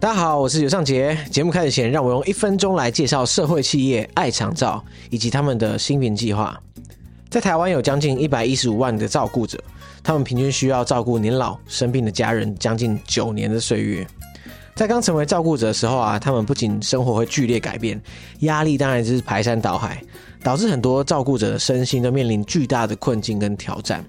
大家好，我是尤尚杰。节目开始前，让我用一分钟来介绍社会企业爱长照以及他们的星云计划。在台湾有将近一百一十五万的照顾者，他们平均需要照顾年老生病的家人将近九年的岁月。在刚成为照顾者的时候啊，他们不仅生活会剧烈改变，压力当然就是排山倒海，导致很多照顾者的身心都面临巨大的困境跟挑战。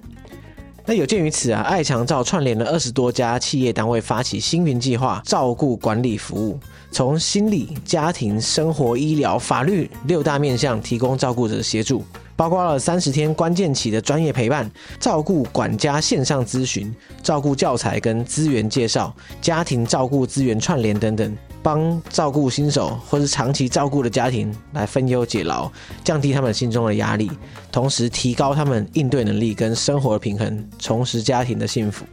那有鉴于此啊，爱强照串联了二十多家企业单位，发起星云计划，照顾管理服务，从心理、家庭、生活、医疗、法律六大面向提供照顾者协助。包括了三十天关键期的专业陪伴、照顾管家线上咨询、照顾教材跟资源介绍、家庭照顾资源串联等等，帮照顾新手或是长期照顾的家庭来分忧解劳，降低他们心中的压力，同时提高他们应对能力跟生活的平衡，重拾家庭的幸福。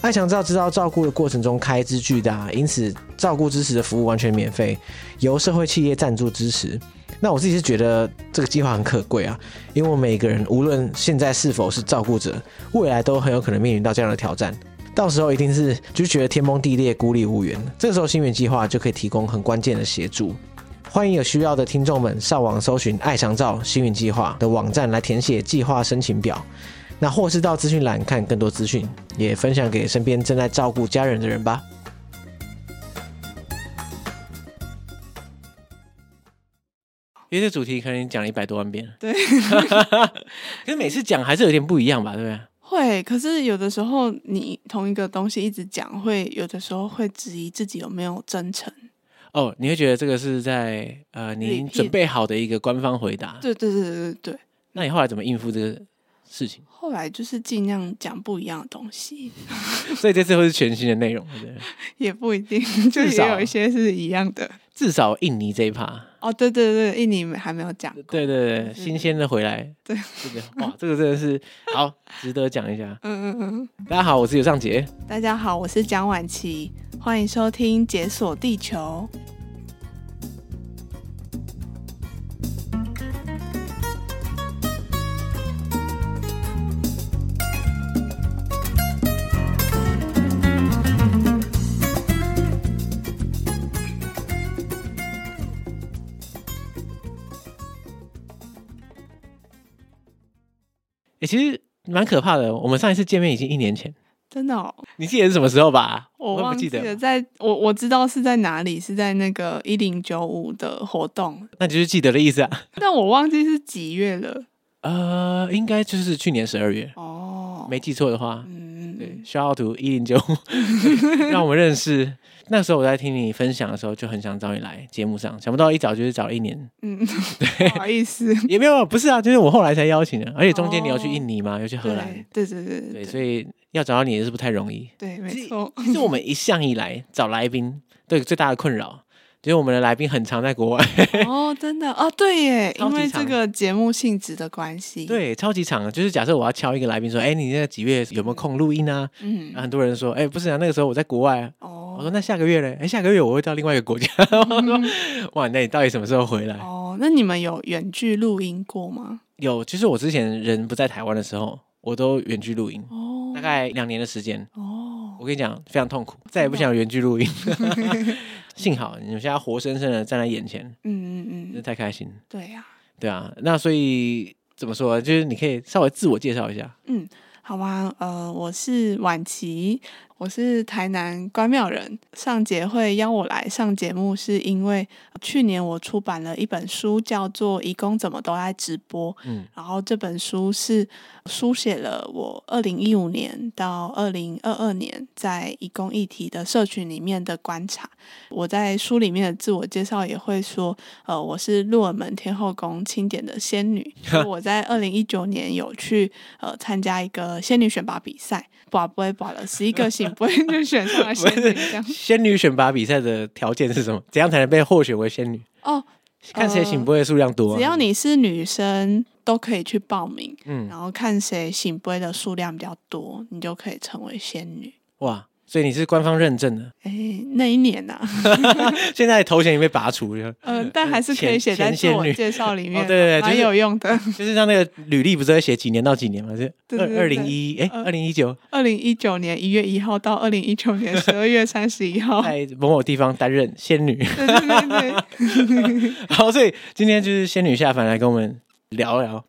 爱长照知道照顾的过程中开支巨大，因此照顾支持的服务完全免费，由社会企业赞助支持。那我自己是觉得这个计划很可贵啊，因为我每个人无论现在是否是照顾者，未来都很有可能面临到这样的挑战，到时候一定是就觉得天崩地裂、孤立无援。这个时候星云计划就可以提供很关键的协助。欢迎有需要的听众们上网搜寻爱长照星云计划的网站来填写计划申请表，那或是到资讯栏看更多资讯，也分享给身边正在照顾家人的人吧。因为这主题可能讲了一百多万遍，对，可是每次讲还是有点不一样吧，对不对？会，可是有的时候你同一个东西一直讲，会有的时候会质疑自己有没有真诚。哦，你会觉得这个是在呃，你准备好的一个官方回答？对对对对对对。那你后来怎么应付这个事情？后来就是尽量讲不一样的东西，所以这次会是全新的内容，对不对？也不一定，就也有一些是一样的。至少印尼这一趴哦，对对对，印尼还没有讲过。对对对，新鲜的回来，对，这个哇，这个真的是好值得讲一下。嗯嗯嗯。大家好，我是尤尚杰。大家好，我是蒋婉琪，欢迎收听《解锁地球》。欸、其实蛮可怕的。我们上一次见面已经一年前，真的哦？你记得是什么时候吧？我忘记了，在我我知道是在哪里，是在那个一零九五的活动，那就是记得的意思啊。但我忘记是几月了。呃，应该就是去年十二月哦，没记错的话。嗯，对，shout out to 一零九五，让我们认识。那时候我在听你分享的时候，就很想找你来节目上，想不到一找就是找了一年。嗯，对，不好意思，也没有，不是啊，就是我后来才邀请的，而且中间你要去印尼嘛，要、哦、去荷兰，对对对对，对，所以要找到你也是不太容易？对，没错。其实我们一向以来找来宾，对最大的困扰。因为我们的来宾很常在国外 哦，真的哦，对耶，因为这个节目性质的关系，对，超级长。就是假设我要敲一个来宾说，哎，你现在几月有没有空录音啊？嗯，很多人说，哎，不是啊，那个时候我在国外啊。哦，我说那下个月呢？哎，下个月我会到另外一个国家。我说，哇，那你到底什么时候回来？哦，那你们有远距录音过吗？有，其实我之前人不在台湾的时候，我都远距录音，哦，大概两年的时间。哦，我跟你讲，非常痛苦，再也不想远距录音。幸好你们现在活生生的站在眼前，嗯嗯嗯，太开心。对呀、啊，对啊，那所以怎么说？就是你可以稍微自我介绍一下。嗯，好吧，呃，我是婉琪。我是台南关庙人，上节会邀我来上节目，是因为去年我出版了一本书，叫做《义工怎么都爱直播》。嗯，然后这本书是书写了我二零一五年到二零二二年在义工议题的社群里面的观察。我在书里面的自我介绍也会说，呃，我是鹿耳门天后宫钦点的仙女。我在二零一九年有去呃参加一个仙女选拔比赛。拔不会拔了，十一个行不会就选上了仙女。仙女选拔比赛的条件是什么？怎样才能被获选为仙女？哦，看谁醒杯的数量多，啊呃。只要你是女生，都可以去报名。嗯，然后看谁醒杯的数量比较多，你就可以成为仙女。哇，所以你是官方认证的。哎，那一年呐、啊，现在头衔已经被拔除了。嗯、呃，但还是可以写在自我介绍里面。哦、对对对，蛮有用的。就是、就是、像那个履历，不是会写几年到几年吗？是二二零一哎，二零一九，二零一九年一月一号到二零一九年 十二月三十一号，在某某地方担任仙女。对对对对。好，所以今天就是仙女下凡来跟我们聊聊。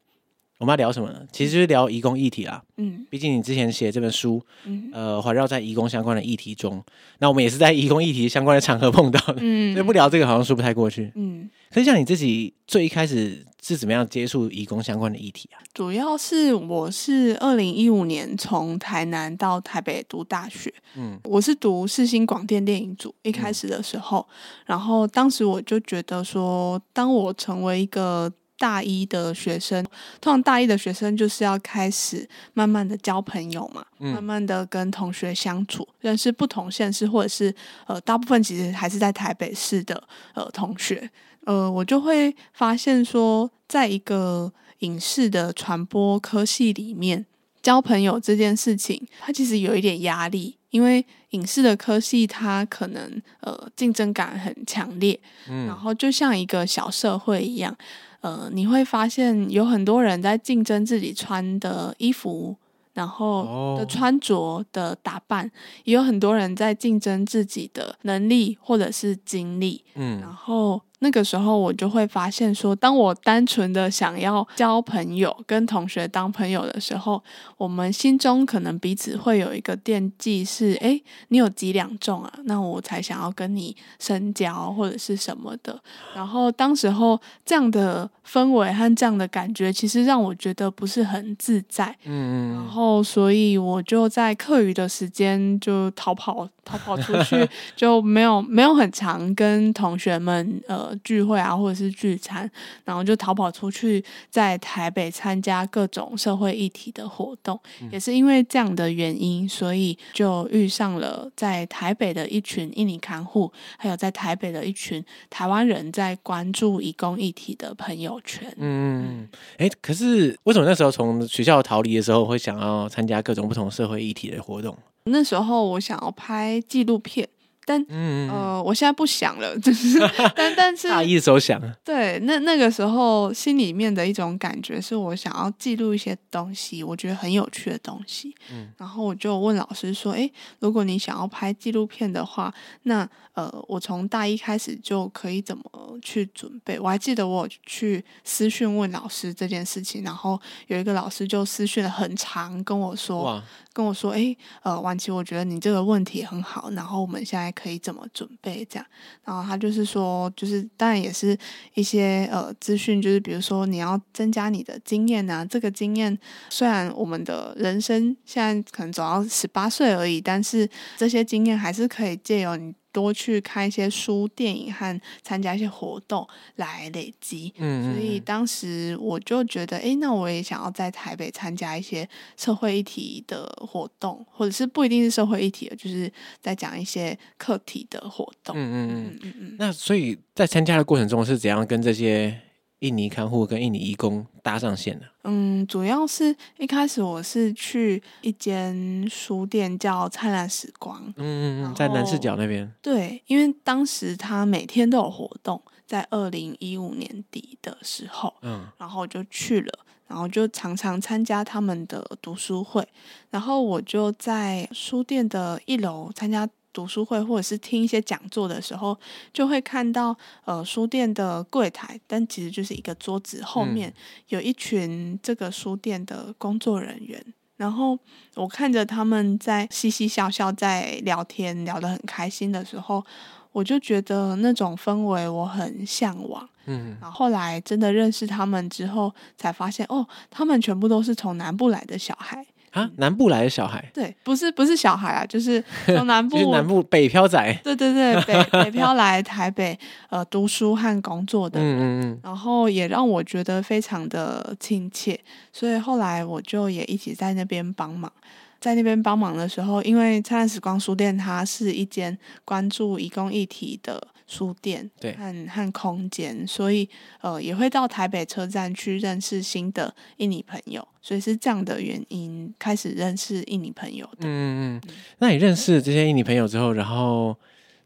我们要聊什么呢？其实就是聊移工议题啦。嗯，毕竟你之前写这本书，嗯，呃，环绕在移工相关的议题中，那我们也是在移工议题相关的场合碰到的。嗯，所以不聊这个好像说不太过去。嗯，可是像你自己最一开始是怎么样接触移工相关的议题啊？主要是我是二零一五年从台南到台北读大学。嗯，我是读世新广电电影组，一开始的时候，嗯，然后当时我就觉得说，当我成为一个大一的学生，通常大一的学生就是要开始慢慢的交朋友嘛，嗯、慢慢的跟同学相处，认识不同县市或者是呃，大部分其实还是在台北市的呃同学，呃，我就会发现说，在一个影视的传播科系里面，交朋友这件事情，它其实有一点压力，因为影视的科系它可能呃竞争感很强烈，嗯，然后就像一个小社会一样。呃，你会发现有很多人在竞争自己穿的衣服，然后的穿着的打扮，哦、也有很多人在竞争自己的能力或者是经历，嗯，然后。那个时候我就会发现说，当我单纯的想要交朋友、跟同学当朋友的时候，我们心中可能彼此会有一个惦记，是诶，你有几两重啊？那我才想要跟你深交或者是什么的。然后当时候这样的氛围和这样的感觉，其实让我觉得不是很自在。嗯，然后所以我就在课余的时间就逃跑。逃跑出去 就没有没有很常跟同学们呃聚会啊，或者是聚餐，然后就逃跑出去，在台北参加各种社会议题的活动，嗯、也是因为这样的原因，所以就遇上了在台北的一群印尼看护，还有在台北的一群台湾人在关注移工议题的朋友圈。嗯，哎、欸，可是为什么那时候从学校逃离的时候会想要参加各种不同社会议题的活动？那时候我想要拍纪录片。但嗯，呃，我现在不想了，就是但但是大一的时候想，对，那那个时候心里面的一种感觉是我想要记录一些东西，我觉得很有趣的东西。嗯，然后我就问老师说：“诶，如果你想要拍纪录片的话，那呃，我从大一开始就可以怎么去准备？”我还记得我去私讯问老师这件事情，然后有一个老师就私讯了很长跟我说，哇跟我说：“哎，呃，婉琪，我觉得你这个问题很好，然后我们现在。”可以怎么准备这样？然后他就是说，就是当然也是一些呃资讯，就是比如说你要增加你的经验啊。这个经验虽然我们的人生现在可能走到十八岁而已，但是这些经验还是可以借由你。多去看一些书、电影和参加一些活动来累积，嗯，所以当时我就觉得，哎，那我也想要在台北参加一些社会议题的活动，或者是不一定是社会议题的，就是在讲一些课题的活动。嗯嗯嗯嗯嗯。那所以在参加的过程中是怎样跟这些？印尼看护跟印尼义工搭上线的。嗯，主要是一开始我是去一间书店叫灿烂时光，嗯嗯嗯，在南势角那边。对，因为当时他每天都有活动，在二零一五年底的时候，嗯，然后我就去了，然后就常常参加他们的读书会，然后我就在书店的一楼参加。读书会或者是听一些讲座的时候，就会看到呃书店的柜台，但其实就是一个桌子后面有一群这个书店的工作人员，嗯、然后我看着他们在嘻嘻笑笑在聊天，聊得很开心的时候，我就觉得那种氛围我很向往。嗯，然后后来真的认识他们之后，才发现哦，他们全部都是从南部来的小孩。啊，南部来的小孩？对，不是不是小孩啊，就是从南 部，南部北漂仔。对对对，北 北漂来台北呃读书和工作的，嗯嗯嗯，然后也让我觉得非常的亲切，所以后来我就也一起在那边帮忙。在那边帮忙的时候，因为灿烂时光书店它是一间关注移工议题的书店，对，和和空间，所以呃也会到台北车站去认识新的印尼朋友，所以是这样的原因开始认识印尼朋友的。嗯嗯，那你认识这些印尼朋友之后，然后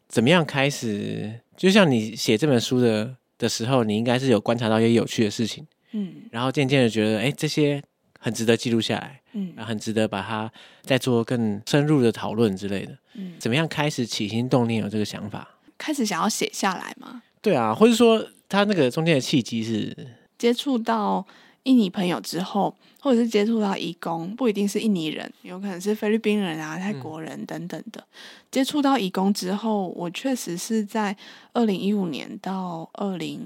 怎么样开始？就像你写这本书的的时候，你应该是有观察到一些有趣的事情，嗯，然后渐渐的觉得，哎，这些很值得记录下来，嗯，很值得把它再做更深入的讨论之类的。嗯，怎么样开始起心动念有这个想法？开始想要写下来吗？对啊，或者说他那个中间的契机是接触到印尼朋友之后，或者是接触到义工，不一定是印尼人，有可能是菲律宾人啊、泰国人等等的。嗯、接触到义工之后，我确实是在二零一五年到二零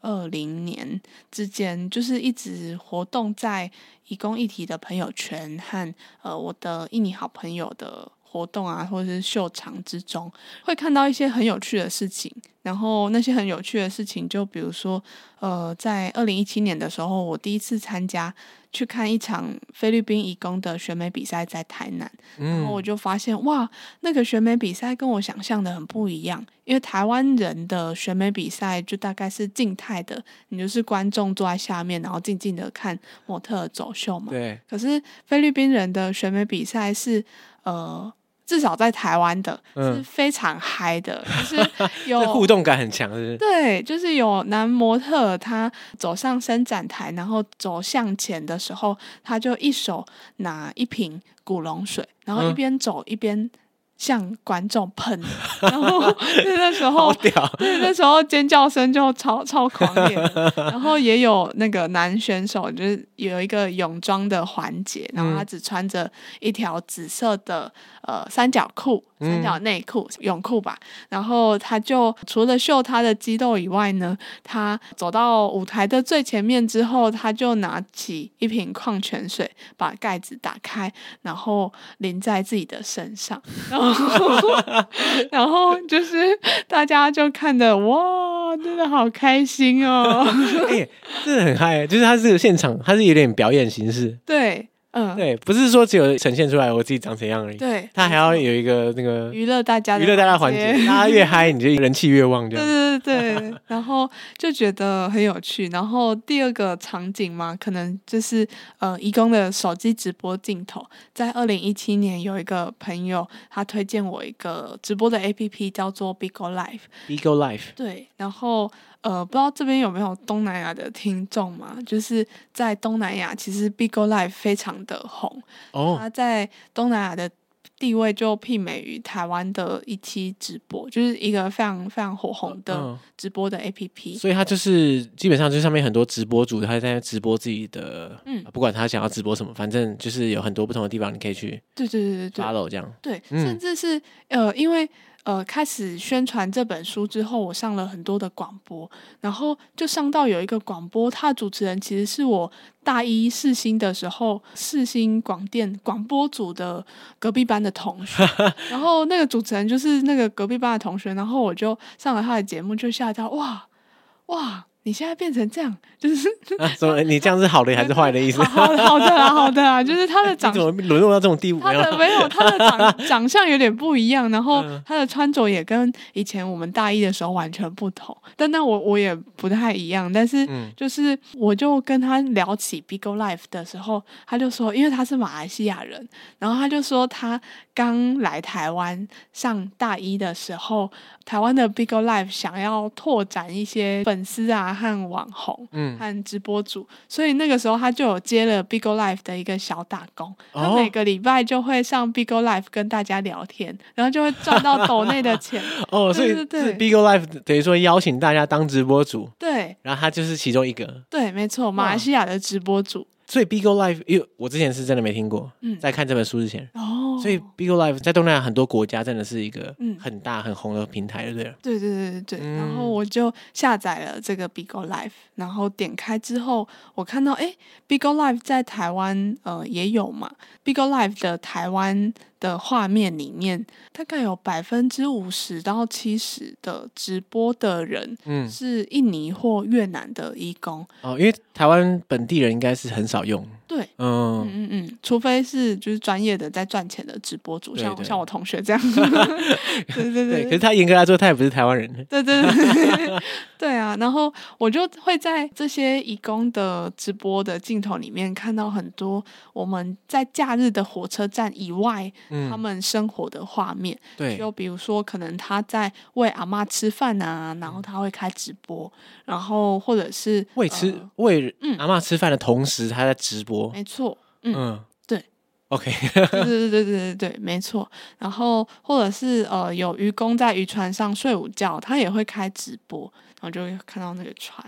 二零年之间，就是一直活动在义工议题的朋友圈和呃我的印尼好朋友的。活动啊，或者是秀场之中，会看到一些很有趣的事情。然后那些很有趣的事情，就比如说，呃，在二零一七年的时候，我第一次参加去看一场菲律宾移工的选美比赛，在台南。然后我就发现，哇，那个选美比赛跟我想象的很不一样。因为台湾人的选美比赛就大概是静态的，你就是观众坐在下面，然后静静的看模特走秀嘛。对。可是菲律宾人的选美比赛是，呃。至少在台湾的是非常嗨的，嗯、就是 有互动感很强，是不是？对，就是有男模特他走上伸展台，然后走向前的时候，他就一手拿一瓶古龙水，然后一边走一边向观众喷，然后那时候，对，那时候尖叫声就超超狂烈。然后也有那个男选手，就是有一个泳装的环节，然后他只穿着一条紫色的呃三角裤。三角内裤、泳裤吧，然后他就除了秀他的肌肉以外呢，他走到舞台的最前面之后，他就拿起一瓶矿泉水，把盖子打开，然后淋在自己的身上，然后 然后就是大家就看的哇，真的好开心哦，哎、欸，真的很嗨，就是他这个现场，他是有点表演形式，对。嗯，对，不是说只有呈现出来我自己长怎样而已。对，他还要有一个那个娱乐大家的娱乐大家环节，大家越嗨，你就人气越旺，这样。对对对，然后就觉得很有趣。然后第二个场景嘛，可能就是呃，移工的手机直播镜头。在二零一七年，有一个朋友他推荐我一个直播的 APP，叫做 Bigo Live。Bigo Live。对，然后。呃，不知道这边有没有东南亚的听众嘛？就是在东南亚，其实 Bigo Live 非常的红哦。他在东南亚的地位就媲美于台湾的一期直播，就是一个非常非常火红的直播的 APP。所以他就是基本上就上面很多直播主，他在直播自己的，嗯，不管他想要直播什么，反正就是有很多不同的地方你可以去。对对对对对，follow 这样。对，甚至是呃，因为。呃，开始宣传这本书之后，我上了很多的广播，然后就上到有一个广播，他的主持人其实是我大一试新的时候试新广电广播组的隔壁班的同学，然后那个主持人就是那个隔壁班的同学，然后我就上了他的节目，就吓到哇哇。你现在变成这样，就是 啊？什么？你这样是好的还是坏的意思？好的，好的啊，好的啊，就是他的 长怎么沦落到这种地步？他的没有，他的长长相有点不一样，然后他的穿着也跟以前我们大一的时候完全不同。但那我我也不太一样，但是就是我就跟他聊起 Bigo Life 的时候，他就说，因为他是马来西亚人，然后他就说他刚来台湾上大一的时候，台湾的 Bigo Life 想要拓展一些粉丝啊。和网红，嗯，和直播主，嗯、所以那个时候他就有接了 Bigo Live 的一个小打工，哦、他每个礼拜就会上 Bigo Live 跟大家聊天，然后就会赚到抖内的钱。哦，所以是 Bigo Live 等于说邀请大家当直播主，对，然后他就是其中一个，对，没错，马来西亚的直播主。所以 Bigo Live，因为我之前是真的没听过，嗯，在看这本书之前，哦，所以 Bigo Live 在东南亚很多国家真的是一个很大很红的平台，对不对？对对对对对。嗯、然后我就下载了这个 Bigo Live，然后点开之后，我看到哎，Bigo Live 在台湾呃也有嘛，Bigo Live 的台湾。的画面里面，大概有百分之五十到七十的直播的人，嗯，是印尼或越南的义工哦，因为台湾本地人应该是很少用。对，嗯嗯嗯，除非是就是专业的在赚钱的直播主，像像我同学这样。对对对，对，可是他严格来说，他也不是台湾人。对对对，对啊。然后我就会在这些义工的直播的镜头里面看到很多我们在假日的火车站以外，嗯、他们生活的画面。对，就比如说可能他在喂阿妈吃饭啊，然后他会开直播，然后或者是喂吃喂、呃、阿妈吃饭的同时，他在直播。没错，嗯，嗯对，OK，对 对对对对对，没错。然后或者是呃，有渔工在渔船上睡午觉，他也会开直播，然后就会看到那个船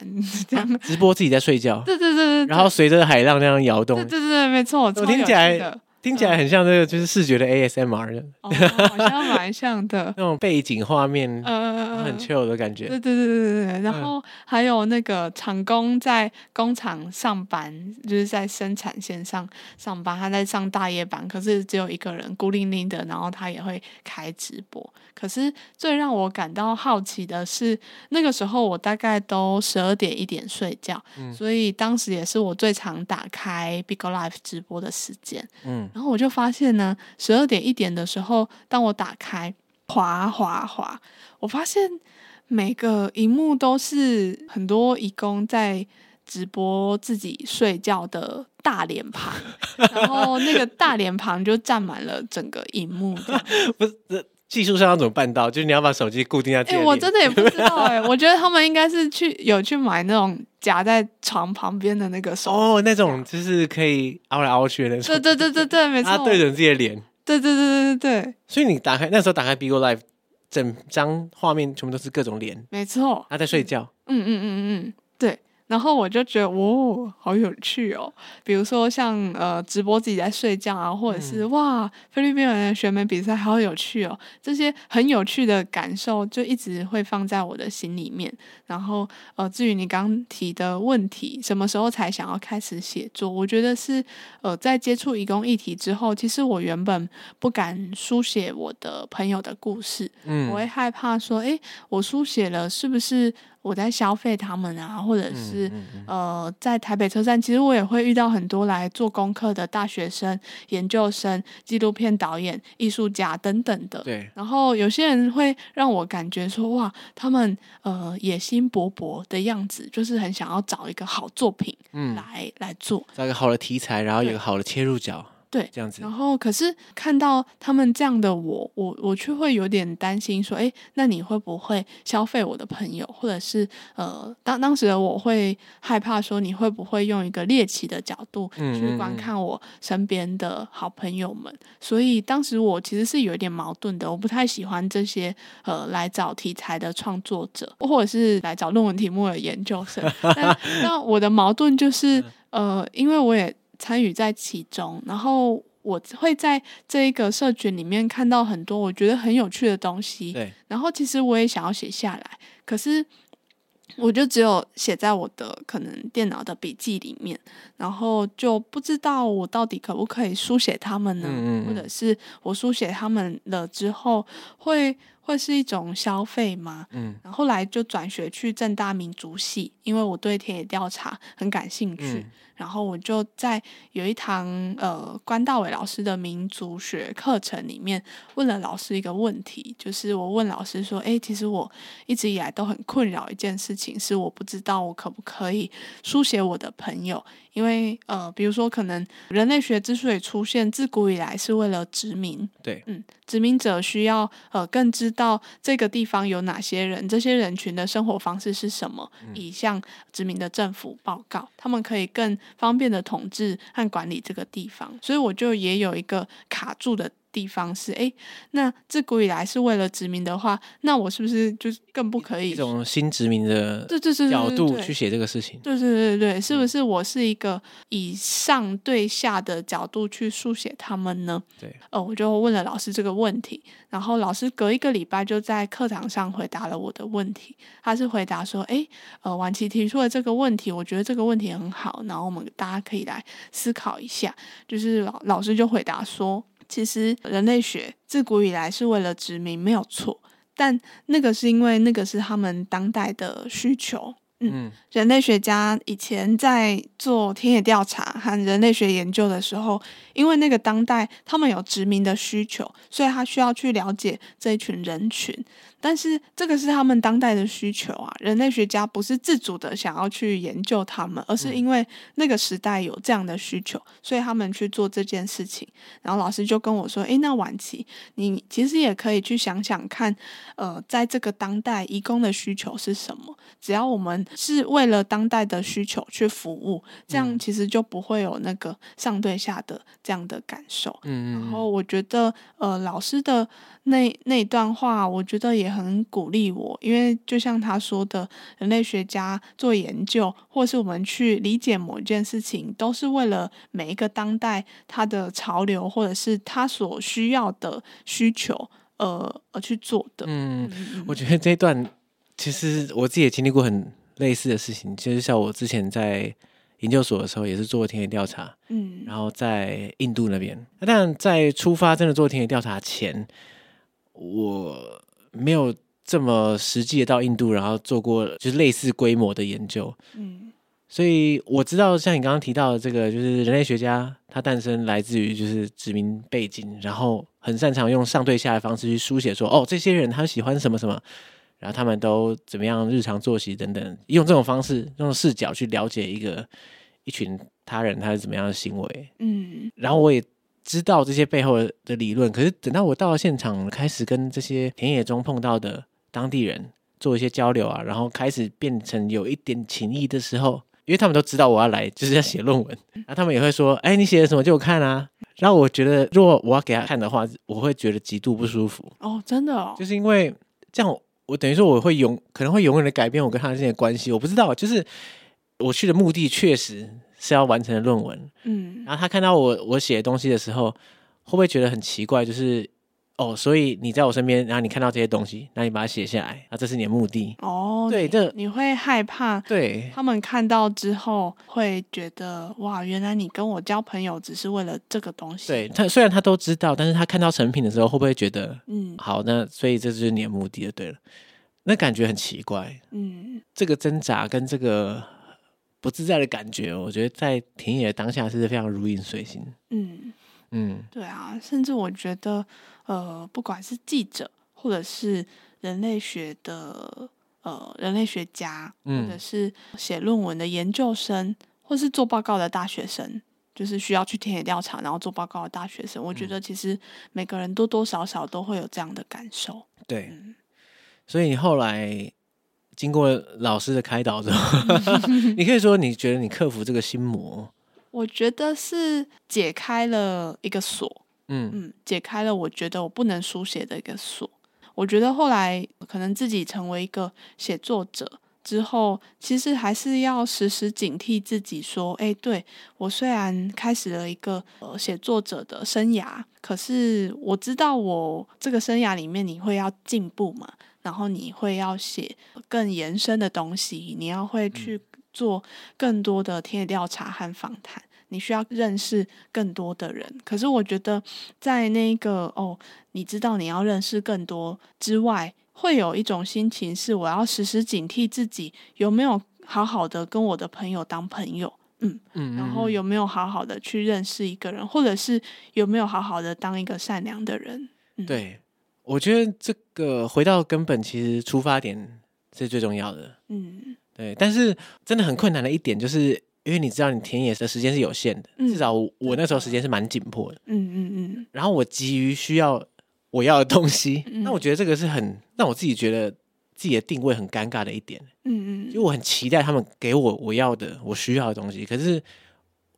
这样、啊、直播自己在睡觉，对对对对，然后随着海浪那样摇动，对对对，没错，我听起来。听起来很像这个，就是视觉的 ASMR 的，哦，好像蛮像的，那种背景画面，呃，很 chill 的感觉。对对对对对，然后还有那个厂工在工厂上班，就是在生产线上上班，他在上大夜班，可是只有一个人孤零零的，然后他也会开直播。可是最让我感到好奇的是，那个时候我大概都十二点一点睡觉，嗯，所以当时也是我最常打开 Bigo Live 直播的时间，嗯。然后我就发现呢，十二点一点的时候，当我打开滑滑滑，我发现每个荧幕都是很多义工在直播自己睡觉的大脸庞，然后那个大脸庞就占满了整个荧幕。不是。技术上要怎么办到？就是你要把手机固定在这里。哎、欸，我真的也不知道哎、欸。我觉得他们应该是去有去买那种夹在床旁边的那个手哦，那种就是可以凹来凹去的那种。对对对对对，没错。他对准自己的脸。对对对对对对。所以你打开那时候打开 Bigo Live，整张画面全部都是各种脸。没错。他在睡觉。嗯嗯嗯嗯嗯，对。然后我就觉得，哦，好有趣哦！比如说像呃直播自己在睡觉啊，或者是、嗯、哇菲律宾人的选美比赛，好有趣哦！这些很有趣的感受就一直会放在我的心里面。然后呃，至于你刚提的问题，什么时候才想要开始写作？我觉得是呃在接触移工议题之后，其实我原本不敢书写我的朋友的故事，嗯，我会害怕说，哎，我书写了是不是？我在消费他们啊，或者是、嗯嗯嗯、呃，在台北车站，其实我也会遇到很多来做功课的大学生、研究生、纪录片导演、艺术家等等的。对。然后有些人会让我感觉说，哇，他们呃野心勃勃的样子，就是很想要找一个好作品来，嗯，来来做，找一个好的题材，然后有一个好的切入角。对，这样子。然后，可是看到他们这样的我，我我却会有点担心，说，哎，那你会不会消费我的朋友？或者是，呃，当当时的我会害怕说，你会不会用一个猎奇的角度去观看我身边的好朋友们？嗯嗯嗯。所以当时我其实是有一点矛盾的，我不太喜欢这些呃来找题材的创作者，或者是来找论文题目的研究生。但那我的矛盾就是，呃，因为我也。参与在其中，然后我会在这一个社群里面看到很多我觉得很有趣的东西。对，然后其实我也想要写下来，可是我就只有写在我的可能电脑的笔记里面，然后就不知道我到底可不可以书写他们呢？嗯嗯嗯，或者是我书写他们了之后会会是一种消费吗？嗯，然后来就转学去正大民族系，因为我对田野调查很感兴趣。嗯然后我就在有一堂呃关道伟老师的民族学课程里面问了老师一个问题，就是我问老师说：“诶，其实我一直以来都很困扰一件事情，是我不知道我可不可以书写我的朋友。”因为呃，比如说，可能人类学之所以出现，自古以来是为了殖民。对，嗯，殖民者需要呃更知道这个地方有哪些人，这些人群的生活方式是什么，嗯、以向殖民的政府报告，他们可以更方便的统治和管理这个地方。所以我就也有一个卡住的。地方是哎，那自古以来是为了殖民的话，那我是不是就更不可以一种新殖民的对对对角度去写这个事情？对对对对，是不是我是一个以上对下的角度去书写他们呢？对，呃，我就问了老师这个问题，然后老师隔一个礼拜就在课堂上回答了我的问题。他是回答说，哎，呃，婉琪提出了这个问题，我觉得这个问题很好，然后我们大家可以来思考一下。就是老老师就回答说。其实人类学自古以来是为了殖民，没有错。但那个是因为那个是他们当代的需求。嗯，人类学家以前在做田野调查和人类学研究的时候，因为那个当代他们有殖民的需求，所以他需要去了解这一群人群。但是这个是他们当代的需求啊，人类学家不是自主的想要去研究他们，而是因为那个时代有这样的需求，所以他们去做这件事情。然后老师就跟我说：“诶，那晚琪，你其实也可以去想想看，呃，在这个当代，义工的需求是什么？只要我们是为了当代的需求去服务，这样其实就不会有那个上对下的这样的感受。”嗯，然后我觉得，呃，老师的。那那段话，我觉得也很鼓励我，因为就像他说的，人类学家做研究，或是我们去理解某一件事情，都是为了每一个当代他的潮流，或者是他所需要的需求，呃，而去做的。嗯，我觉得这一段其实我自己也经历过很类似的事情，就是像我之前在研究所的时候，也是做田野调查，嗯，然后在印度那边，但在出发真的做田野调查前。我没有这么实际的到印度，然后做过就是类似规模的研究，嗯，所以我知道像你刚刚提到的这个，就是人类学家他诞生来自于就是殖民背景，然后很擅长用上对下的方式去书写说，哦，这些人他喜欢什么什么，然后他们都怎么样日常作息等等，用这种方式用视角去了解一个一群他人他是怎么样的行为，嗯，然后我也。知道这些背后的理论，可是等到我到了现场，开始跟这些田野中碰到的当地人做一些交流啊，然后开始变成有一点情谊的时候，因为他们都知道我要来就是要写论文，然后他们也会说：“哎，你写的什么？借我看啊。”然后我觉得，如果我要给他看的话，我会觉得极度不舒服。哦，真的哦，就是因为这样，我等于说我会永可能会永远的改变我跟他之间的关系。我不知道，就是我去的目的确实。是要完成的论文，嗯，然后他看到我我写的东西的时候，会不会觉得很奇怪？就是哦，所以你在我身边，然后你看到这些东西，那你把它写下来，啊，这是你的目的哦。对，这你会害怕，对他们看到之后会觉得哇，原来你跟我交朋友只是为了这个东西。对他虽然他都知道，但是他看到成品的时候，会不会觉得嗯，好，那所以这就是你的目的了。对了，那感觉很奇怪，嗯，这个挣扎跟这个。不自在的感觉，我觉得在田野当下是非常如影随形。嗯嗯，对啊，甚至我觉得，呃，不管是记者，或者是人类学的呃人类学家，或者是写论文的研究生，或是做报告的大学生，就是需要去田野调查然后做报告的大学生，我觉得其实每个人多多少少都会有这样的感受。对，嗯，所以你后来。经过老师的开导之后，你可以说你觉得你克服这个心魔？我觉得是解开了一个锁，嗯嗯，解开了我觉得我不能书写的一个锁。我觉得后来可能自己成为一个写作者之后，其实还是要时时警惕自己，说：哎，对，我虽然开始了一个呃写作者的生涯，可是我知道我这个生涯里面你会要进步嘛。然后你会要写更延伸的东西，你要会去做更多的田野调查和访谈，你需要认识更多的人。可是我觉得，在那个哦，你知道你要认识更多之外，会有一种心情是我要时时警惕自己有没有好好的跟我的朋友当朋友，嗯嗯，然后有没有好好的去认识一个人，或者是有没有好好的当一个善良的人，嗯、对。我觉得这个回到根本，其实出发点是最重要的。嗯，对。但是真的很困难的一点，就是因为你知道，你田野的时间是有限的，嗯、至少我，我那时候时间是蛮紧迫的。嗯嗯嗯。然后我急于需要我要的东西，嗯、那我觉得这个是很让我自己觉得自己的定位很尴尬的一点。嗯嗯。因为我很期待他们给我我要的、我需要的东西，可是。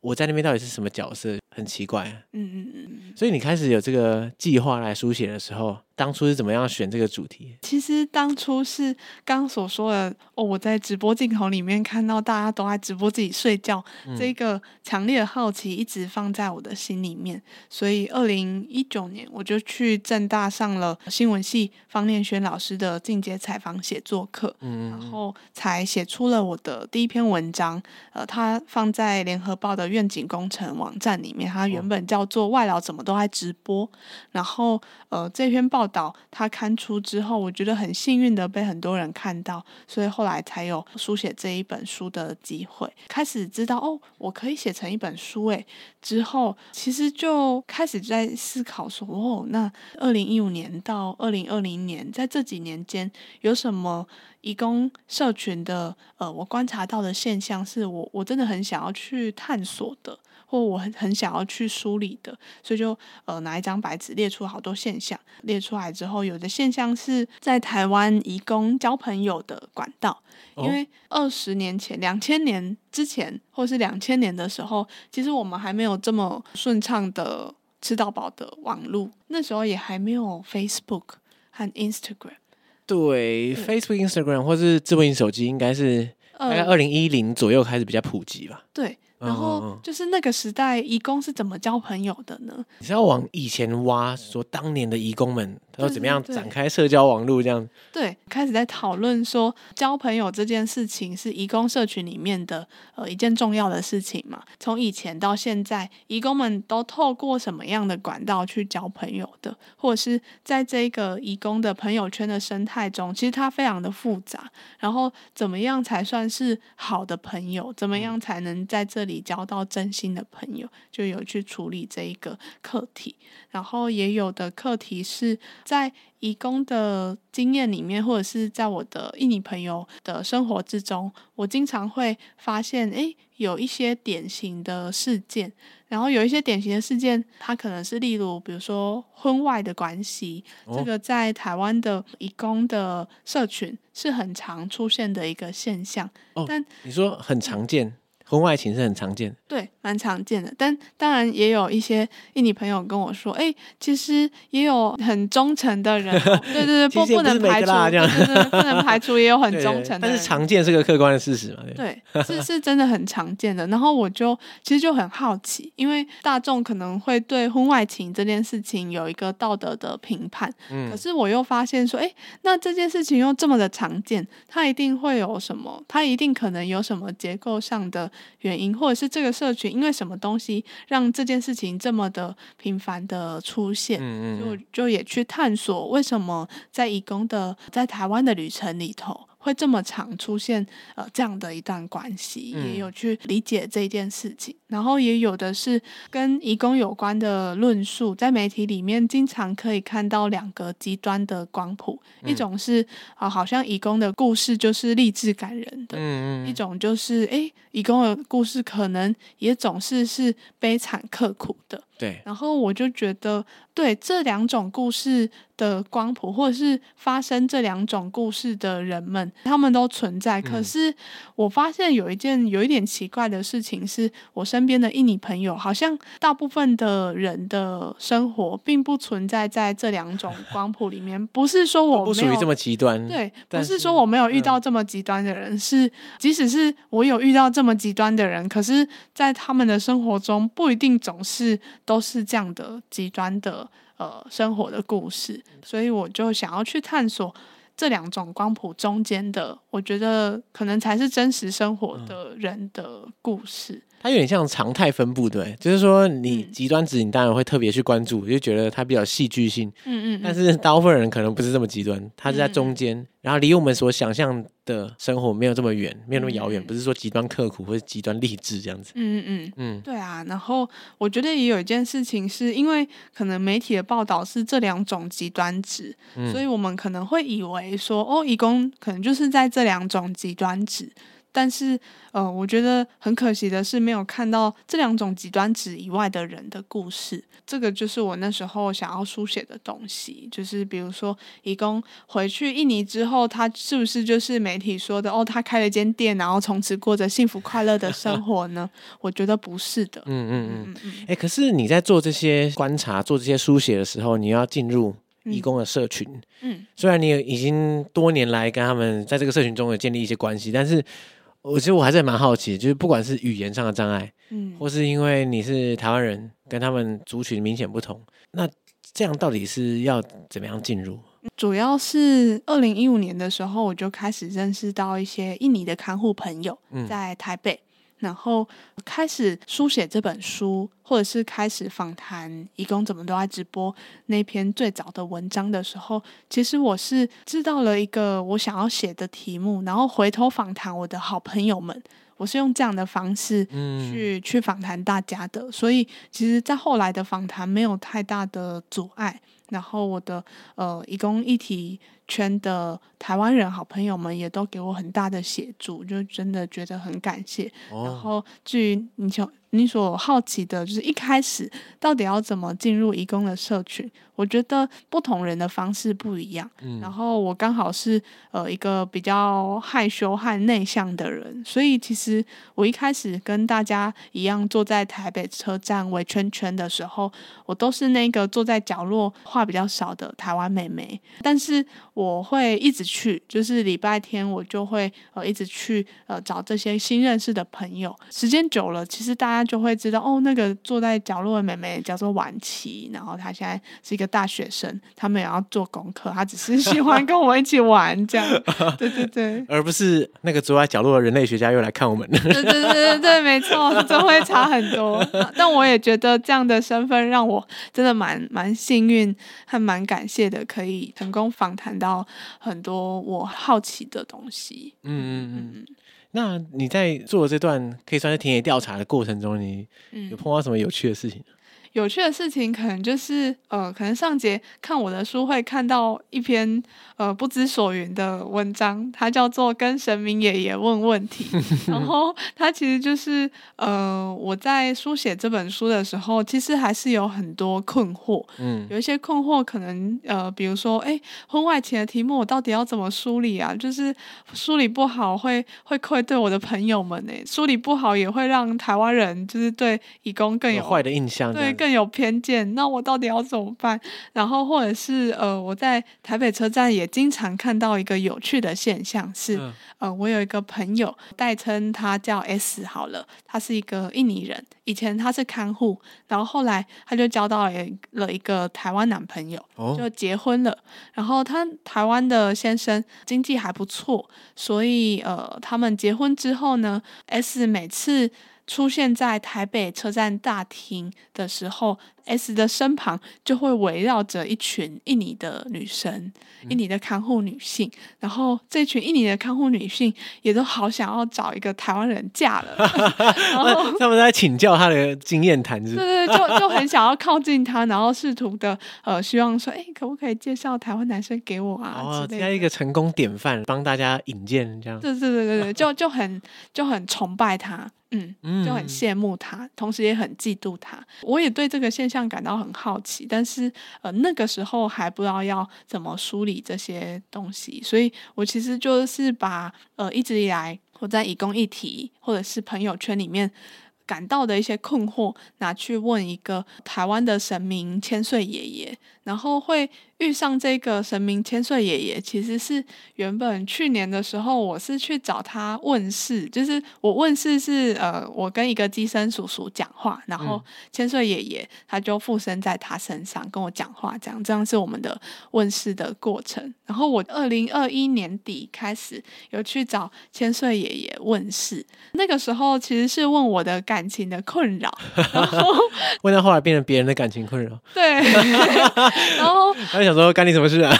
我在那边到底是什么角色？很奇怪。嗯嗯嗯。所以你开始有这个计划来书写的时候，当初是怎么样选这个主题？其实当初是刚刚所说的哦，我在直播镜头里面看到大家都在直播自己睡觉，嗯、这个强烈的好奇一直放在我的心里面，所以二零一九年我就去正大上了新闻系方念轩老师的进阶采访写作课，嗯，然后才写出了我的第一篇文章。呃，它放在联合报的愿景工程网站里面，它原本叫做“外劳怎么都在直播”，然后呃，这篇报道它刊出之后，我觉得很幸运的被很多人看到，所以后来才有书写这一本书的机会，开始知道哦，我可以写成一本书诶。之后其实就开始在思考说，哦，那二零一五年到二零二零年，在这几年间有什么义工社群的呃，我观察到的现象，是我我真的很想要去探索的。或我很很想要去梳理的，所以就呃拿一张白纸列出好多现象，列出来之后，有的现象是在台湾移工交朋友的管道，因为二十年前、两千年之前，或是两千年的时候，其实我们还没有这么顺畅的吃到饱的网络，那时候也还没有 Facebook 和 Instagram。对，对，Facebook、Instagram 或是智慧型手机，应该是大概二零一零左右开始比较普及吧。对。然后就是那个时代，义工是怎么交朋友的呢？你是要往以前挖，说当年的义工们。要怎么样展开社交网络？这样对，开始在讨论说交朋友这件事情是移工社群里面的呃一件重要的事情嘛。从以前到现在，移工们都透过什么样的管道去交朋友的？或者是在这个移工的朋友圈的生态中，其实它非常的复杂。然后怎么样才算是好的朋友？怎么样才能在这里交到真心的朋友？就有去处理这一个课题。然后也有的课题是。在移工的经验里面，或者是在我的印尼朋友的生活之中，我经常会发现，诶，有一些典型的事件，然后有一些典型的事件，它可能是例如，比如说婚外的关系，哦、这个在台湾的移工的社群是很常出现的一个现象。哦、但你说很常见。嗯婚外情是很常见，对，蛮常见的。但当然也有一些印尼朋友跟我说，哎、欸，其实也有很忠诚的人，对对对，不不能排除，对对对，不能排除也有很 忠诚的人。但是常见是个客观的事实嘛？对，对是是真的很常见的。然后我就其实就很好奇，因为大众可能会对婚外情这件事情有一个道德的评判，嗯，可是我又发现说，哎、欸，那这件事情又这么的常见，它一定会有什么？它一定可能有什么结构上的。原因，或者是这个社群因为什么东西让这件事情这么的频繁的出现，嗯嗯，就就也去探索为什么在义工的在台湾的旅程里头。会这么常出现呃这样的一段关系，嗯、也有去理解这件事情，然后也有的是跟移工有关的论述，在媒体里面经常可以看到两个极端的光谱，嗯、一种是啊、呃，好像移工的故事就是励志感人的，一种就是哎，移工的故事可能也总是是悲惨刻苦的。对，然后我就觉得，对这两种故事的光谱，或者是发生这两种故事的人们，他们都存在。嗯、可是我发现有一件有一点奇怪的事情，是我身边的印尼朋友，好像大部分的人的生活并不存在在这两种 光谱里面。不是说我不属于这么极端，对，不是说我没有遇到这么极端的人，嗯、是即使是我有遇到这么极端的人，可是在他们的生活中不一定总是。都是这样的极端的呃生活的故事，所以我就想要去探索这两种光谱中间的，我觉得可能才是真实生活的人的故事。它有点像常态分布，对，就是说你极端值，你当然会特别去关注，就觉得它比较戏剧性。嗯嗯。但是大部分人可能不是这么极端，它是在中间，然后离我们所想象的生活没有这么远，没有那么遥远，不是说极端刻苦或者极端励志这样子。嗯嗯嗯。嗯，对啊。然后我觉得也有一件事情，是因为可能媒体的报道是这两种极端值，所以我们可能会以为说，哦，义工可能就是在这两种极端值。但是，呃，我觉得很可惜的是，没有看到这两种极端值以外的人的故事。这个就是我那时候想要书写的东西。就是比如说，义工回去印尼之后，他是不是就是媒体说的哦？他开了间店，然后从此过着幸福快乐的生活呢？我觉得不是的。嗯嗯嗯嗯。哎、欸，可是你在做这些观察、做这些书写的时候，你要进入义工的社群。嗯，虽然你已经多年来跟他们在这个社群中有建立一些关系，但是我其实我还是蛮好奇，就是不管是语言上的障碍，嗯，或是因为你是台湾人，跟他们族群明显不同，那这样到底是要怎么样进入？主要是二零一五年的时候，我就开始认识到一些印尼的看护朋友，在台北。嗯然后开始书写这本书，或者是开始访谈义工怎么都爱直播那篇最早的文章的时候，其实我是知道了一个我想要写的题目，然后回头访谈我的好朋友们，我是用这样的方式去、嗯、去访谈大家的。所以，其实，在后来的访谈没有太大的阻碍。然后，我的呃移工议题圈的台湾人好朋友们也都给我很大的协助，就真的觉得很感谢。哦、然后至于你所你所好奇的，就是一开始到底要怎么进入义工的社群？我觉得不同人的方式不一样。嗯、然后我刚好是呃一个比较害羞和内向的人，所以其实我一开始跟大家一样坐在台北车站围圈圈的时候，我都是那个坐在角落话比较少的台湾妹妹。但是我会一直去，就是礼拜天我就会呃一直去呃找这些新认识的朋友。时间久了，其实大家就会知道哦，那个坐在角落的妹妹叫做婉琪，然后她现在是一个大学生，她没有要做功课，她只是喜欢跟我们一起玩这样。对对对，而不是那个坐在角落的人类学家又来看我们。对对对对对，没错，这会差很多。但我也觉得这样的身份让我真的蛮蛮幸运，还蛮感谢的，可以成功访谈到很多我好奇的东西。嗯嗯嗯。那你在做这段可以算是田野调查的过程中，你有碰到什么有趣的事情？有趣的事情可能就是，呃，可能上节看我的书会看到一篇呃不知所云的文章，它叫做《跟神明爷爷问问题 》，然后它其实就是呃我在书写这本书的时候，其实还是有很多困惑，嗯，有一些困惑可能呃比如说，哎，婚外情的题目我到底要怎么梳理啊？就是梳理不好会会愧对我的朋友们呢，梳理不好也会让台湾人就是对义工更，有坏的印象，对。更有偏见，那我到底要怎么办？然后或者是呃，我在台北车站也经常看到一个有趣的现象是，嗯、呃，我有一个朋友代称他叫 S 好了，他是一个印尼人，以前他是看护，然后后来他就交到了一个台湾男朋友，哦、就结婚了。然后他台湾的先生经济还不错，所以呃，他们结婚之后呢，S 每次。出现在台北车站大厅的时候，S 的身旁就会围绕着一群印尼的女生，印尼的看护女性。然后这群印尼的看护女性也都好想要找一个台湾人嫁了。然后他们在请教他的经验谈，是？对对对，就就很想要靠近他，然后试图的呃，希望说，哎，可不可以介绍台湾男生给我啊？哦，这样一个成功典范，帮大家引荐这样。对对对对对，就就很就很崇拜他。嗯，就很羡慕他，同时也很嫉妒他。我也对这个现象感到很好奇，但是呃，那个时候还不知道要怎么梳理这些东西，所以我其实就是把呃一直以来我在以公议题或者是朋友圈里面感到的一些困惑拿去问一个台湾的神明千岁爷爷，然后会。遇上这个神明千岁爷爷，其实是原本去年的时候，我是去找他问事，就是我问事是呃，我跟一个机身叔叔讲话，然后千岁爷爷他就附身在他身上跟我讲话，这样这样是我们的问事的过程。然后我二零二一年底开始有去找千岁爷爷问事，那个时候其实是问我的感情的困扰，然后 问到后来变成别人的感情困扰，对，然后他。想说干你什么事啊？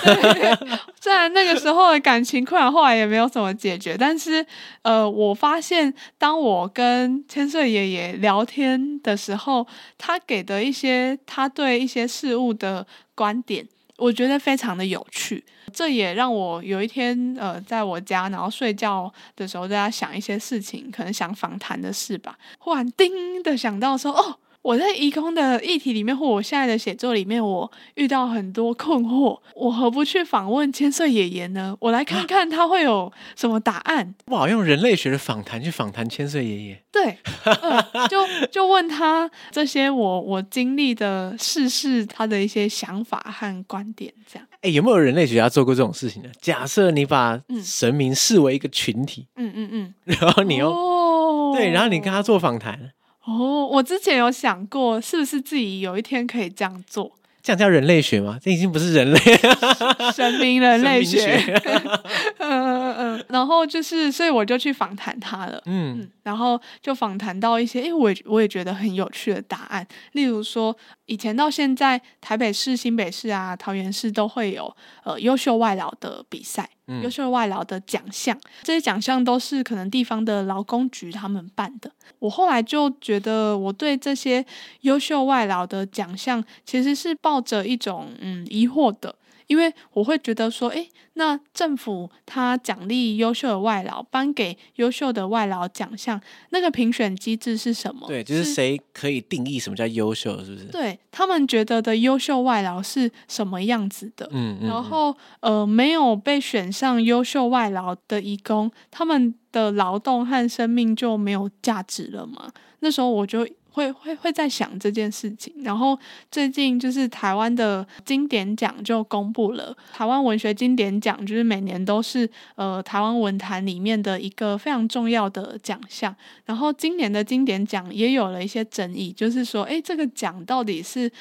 虽然那个时候的感情困扰后来也没有怎么解决，但是呃，我发现当我跟千岁爷爷聊天的时候，他给的一些他对一些事物的观点，我觉得非常的有趣。这也让我有一天呃，在我家然后睡觉的时候，在家想一些事情，可能想访谈的事吧。忽然叮的想到说，哦。我在移工的议题里面，或我现在的写作里面，我遇到很多困惑，我何不去访问千岁爷爷呢？我来看看他会有什么答案。不好用人类学的访谈去访谈千岁爷爷。对，呃、就就问他这些我我经历的世事，他的一些想法和观点，这样。哎，有没有人类学家做过这种事情呢？假设你把神明视为一个群体，嗯嗯嗯，然后你又、哦、对，然后你跟他做访谈。哦，我之前有想过，是不是自己有一天可以这样做？这样叫人类学吗？这已经不是人类，神明人类学。嗯嗯嗯，然后就是，所以我就去访谈他了。嗯，嗯，然后就访谈到一些，哎，我也我也觉得很有趣的答案。例如说，以前到现在，台北市、新北市啊、桃园市都会有呃优秀外劳的比赛。优秀外劳的奖项，这些奖项都是可能地方的劳工局他们办的。我后来就觉得，我对这些优秀外劳的奖项其实是抱着一种嗯疑惑的。因为我会觉得说，诶，那政府他奖励优秀的外劳，颁给优秀的外劳奖项，那个评选机制是什么？对，就是谁可以定义什么叫优秀，是不是？对，他们觉得的优秀外劳是什么样子的？嗯，嗯，然后呃，没有被选上优秀外劳的义工，他们的劳动和生命就没有价值了吗？那时候我就。会会会在想这件事情，然后最近就是台湾的经典奖就公布了，台湾文学经典奖就是每年都是呃台湾文坛里面的一个非常重要的奖项，然后今年的经典奖也有了一些争议，就是说，诶，这个奖到底是。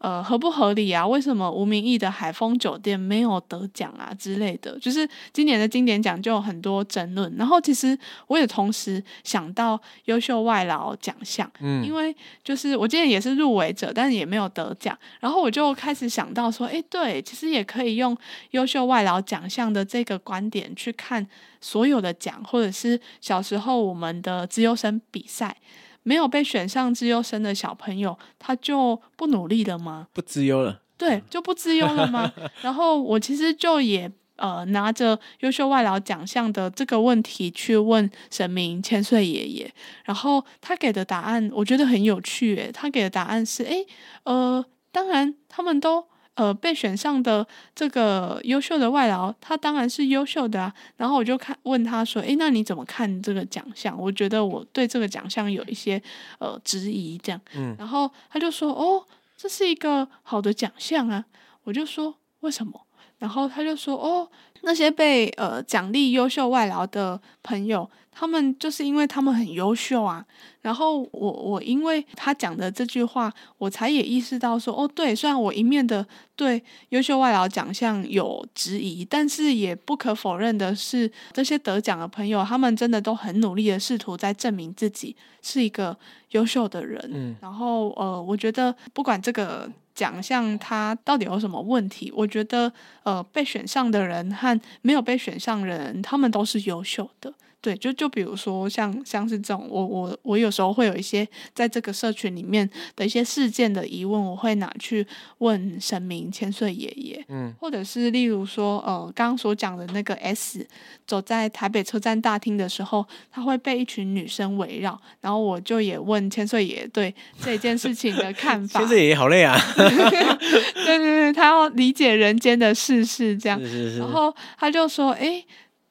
呃，合不合理啊？为什么吴明义的海丰酒店没有得奖啊之类的？就是今年的经典奖就有很多争论。然后其实我也同时想到优秀外劳奖项，嗯，因为就是我今年也是入围者，但是也没有得奖。然后我就开始想到说，哎，对，其实也可以用优秀外劳奖项的这个观点去看所有的奖，或者是小时候我们的资优生比赛。没有被选上资优生的小朋友，他就不努力了吗？不资优了，对，就不资优了吗？然后我其实就也呃拿着优秀外劳奖项的这个问题去问神明千岁爷爷，然后他给的答案我觉得很有趣，诶，他给的答案是，诶，呃，当然他们都。呃，被选上的这个优秀的外劳，他当然是优秀的啊。然后我就看问他说：“诶，那你怎么看这个奖项？”我觉得我对这个奖项有一些呃质疑，这样。嗯。然后他就说：“哦，这是一个好的奖项啊。”我就说：“为什么？”然后他就说：“哦，那些被呃奖励优秀外劳的朋友。”他们就是因为他们很优秀啊，然后我我因为他讲的这句话，我才也意识到说，哦，对，虽然我一面的对优秀外劳奖项有质疑，但是也不可否认的是，这些得奖的朋友，他们真的都很努力的试图在证明自己是一个优秀的人。嗯，然后呃，我觉得不管这个奖项它到底有什么问题，我觉得呃，被选上的人和没有被选上的人，他们都是优秀的。对，就就比如说像像是这种，我我我有时候会有一些在这个社群里面的一些事件的疑问，我会拿去问神明千岁爷爷，嗯，或者是例如说，呃，刚刚所讲的那个 S 走在台北车站大厅的时候，他会被一群女生围绕，然后我就也问千岁爷爷对这件事情的看法。千岁爷爷好累啊，对对对，他要理解人间的世事这样，是是是，然后他就说，哎。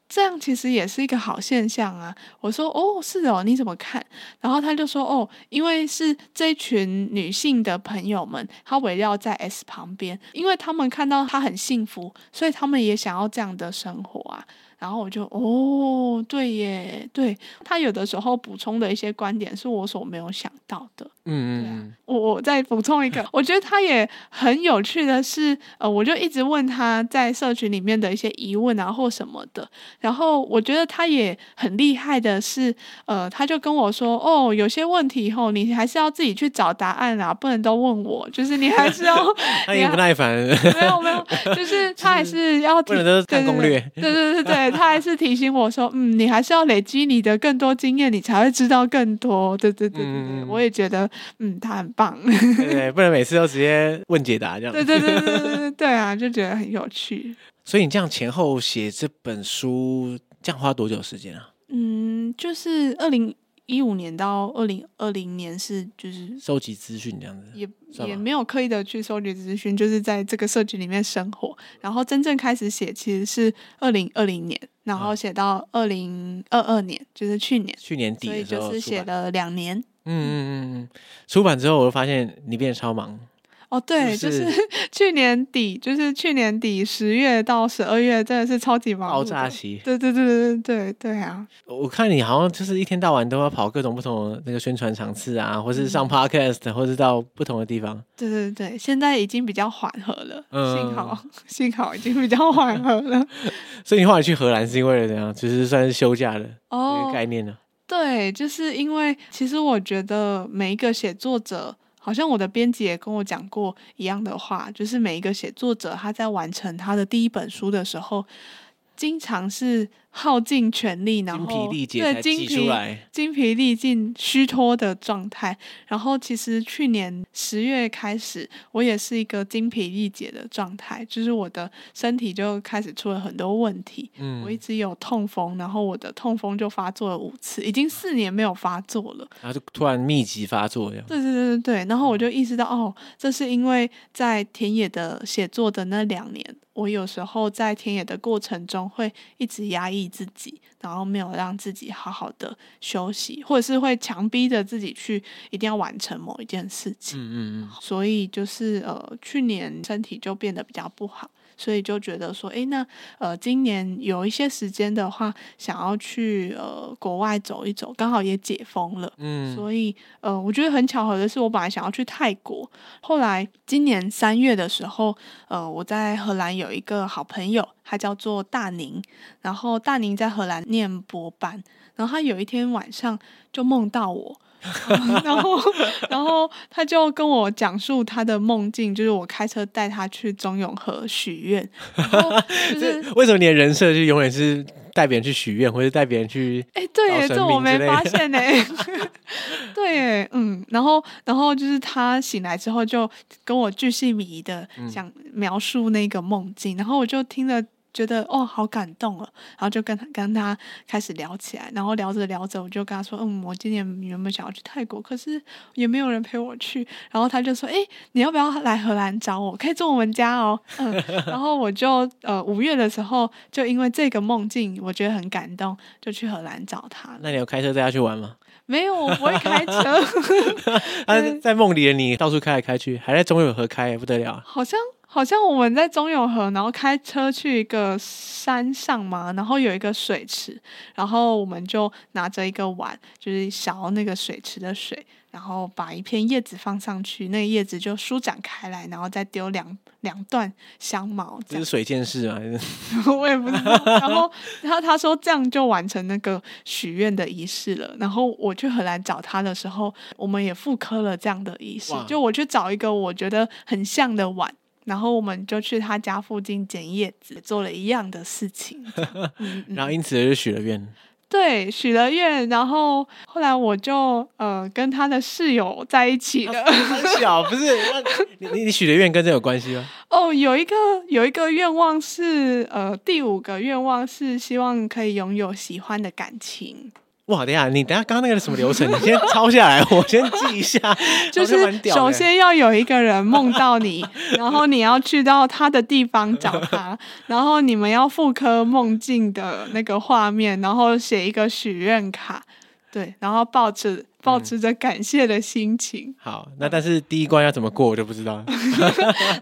这样其实也是一个好现象啊！我说哦，是哦，你怎么看？然后他就说哦，因为是这群女性的朋友们，她围绕在 S 旁边，因为他们看到她很幸福，所以他们也想要这样的生活啊。然后我就哦，对耶，对，他有的时候补充的一些观点是我所没有想到的。嗯嗯、啊，我我再补充一个，我觉得他也很有趣的是，呃，我就一直问他在社群里面的一些疑问啊或什么的。然后我觉得他也很厉害的是，呃，他就跟我说，哦，有些问题以后你还是要自己去找答案啊，不能都问我，就是你还是要。他也不耐烦。没有没有，就是他还是要提。不能都是看攻略。对对对对对。他还是提醒我说：“嗯，你还是要累积你的更多经验，你才会知道更多。”对对对对对，嗯、我也觉得，嗯，他很棒。对，对，不能每次都直接问解答这样。对对对对对对啊，就觉得很有趣。所以你这样前后写这本书，这样花多久时间啊？嗯，就是二零一五年到二零二零年是就是收集资讯这样子，也也没有刻意的去收集资讯，就是在这个社群里面生活。然后真正开始写其实是二零二零年，然后写到二零二二年，就是去年，去年底，所以就是写了两年。嗯嗯嗯嗯，出版之后我就发现你变得超忙。哦，对，就是 去年底，就是去年底十月到十二月，真的是超级忙，爆炸期。对对对对对对啊！我看你好像就是一天到晚都要跑各种不同的那个宣传场次啊，或是上 podcast，、嗯、或是到不同的地方。对对对，现在已经比较缓和了，嗯、幸好 幸好已经比较缓和了。所以你后来去荷兰是因为怎样？就是算是休假的这个概念呢？哦、对，就是因为其实我觉得每一个写作者。好像我的编辑也跟我讲过一样的话，就是每一个写作者他在完成他的第一本书的时候，经常是。耗尽全力，然后精疲力竭对，精疲精疲力尽、虚脱的状态。然后其实去年十月开始，我也是一个精疲力竭的状态，就是我的身体就开始出了很多问题。嗯，我一直有痛风，然后我的痛风就发作了五次，已经四年没有发作了。然后就突然密集发作，这样。对对对对对。然后我就意识到，哦，这是因为在田野的写作的那两年，我有时候在田野的过程中会一直压抑。自己，然后没有让自己好好的休息，或者是会强逼着自己去一定要完成某一件事情。嗯嗯嗯。所以就是呃，去年身体就变得比较不好。所以就觉得说，诶，那呃，今年有一些时间的话，想要去呃国外走一走，刚好也解封了。嗯，所以呃，我觉得很巧合的是，我本来想要去泰国，后来今年三月的时候，呃，我在荷兰有一个好朋友，他叫做大宁，然后大宁在荷兰念博班，然后他有一天晚上就梦到我。然后，然后他就跟我讲述他的梦境，就是我开车带他去中永和许愿。就是为什么你的人设就永远是带别人去许愿，或者带别人去？哎，对，这我没发现呢。对，嗯，然后，然后就是他醒来之后就跟我巨细靡遗的讲描述那个梦境，然后我就听了。觉得哦，好感动哦，然后就跟他跟他开始聊起来，然后聊着聊着，我就跟他说，嗯，我今年原本想要去泰国，可是也没有人陪我去，然后他就说，哎，你要不要来荷兰找我？可以住我们家哦，嗯，然后我就呃五月的时候，就因为这个梦境，我觉得很感动，就去荷兰找他。那你有开车带他去玩吗？没有，我不会开车。他在梦里的你到处开来开去，还在中永和开，不得了。好像。好像我们在中永和，然后开车去一个山上嘛，然后有一个水池，然后我们就拿着一个碗，就是勺那个水池的水，然后把一片叶子放上去，那个叶子就舒展开来，然后再丢两两段香茅。这是水剑士啊？还是我也不知道。然后他他说这样就完成那个许愿的仪式了。然后我去荷兰找他的时候，我们也复刻了这样的仪式，就我去找一个我觉得很像的碗。然后我们就去他家附近捡叶子，做了一样的事情。嗯嗯、然后因此就许了愿。对，许了愿。然后后来我就呃跟他的室友在一起了。很小不是？你你许的愿跟这有关系吗？哦，有一个有一个愿望是呃第五个愿望是希望可以拥有喜欢的感情。哇，等一下，你等下，刚刚那个什么流程？你先抄下来，我先记一下。就是首先要有一个人梦到你，然后你要去到他的地方找他，然后你们要复刻梦境的那个画面，然后写一个许愿卡，对，然后抱着抱持着感谢的心情。嗯、好，那但是第一关要怎么过，我就不知道了。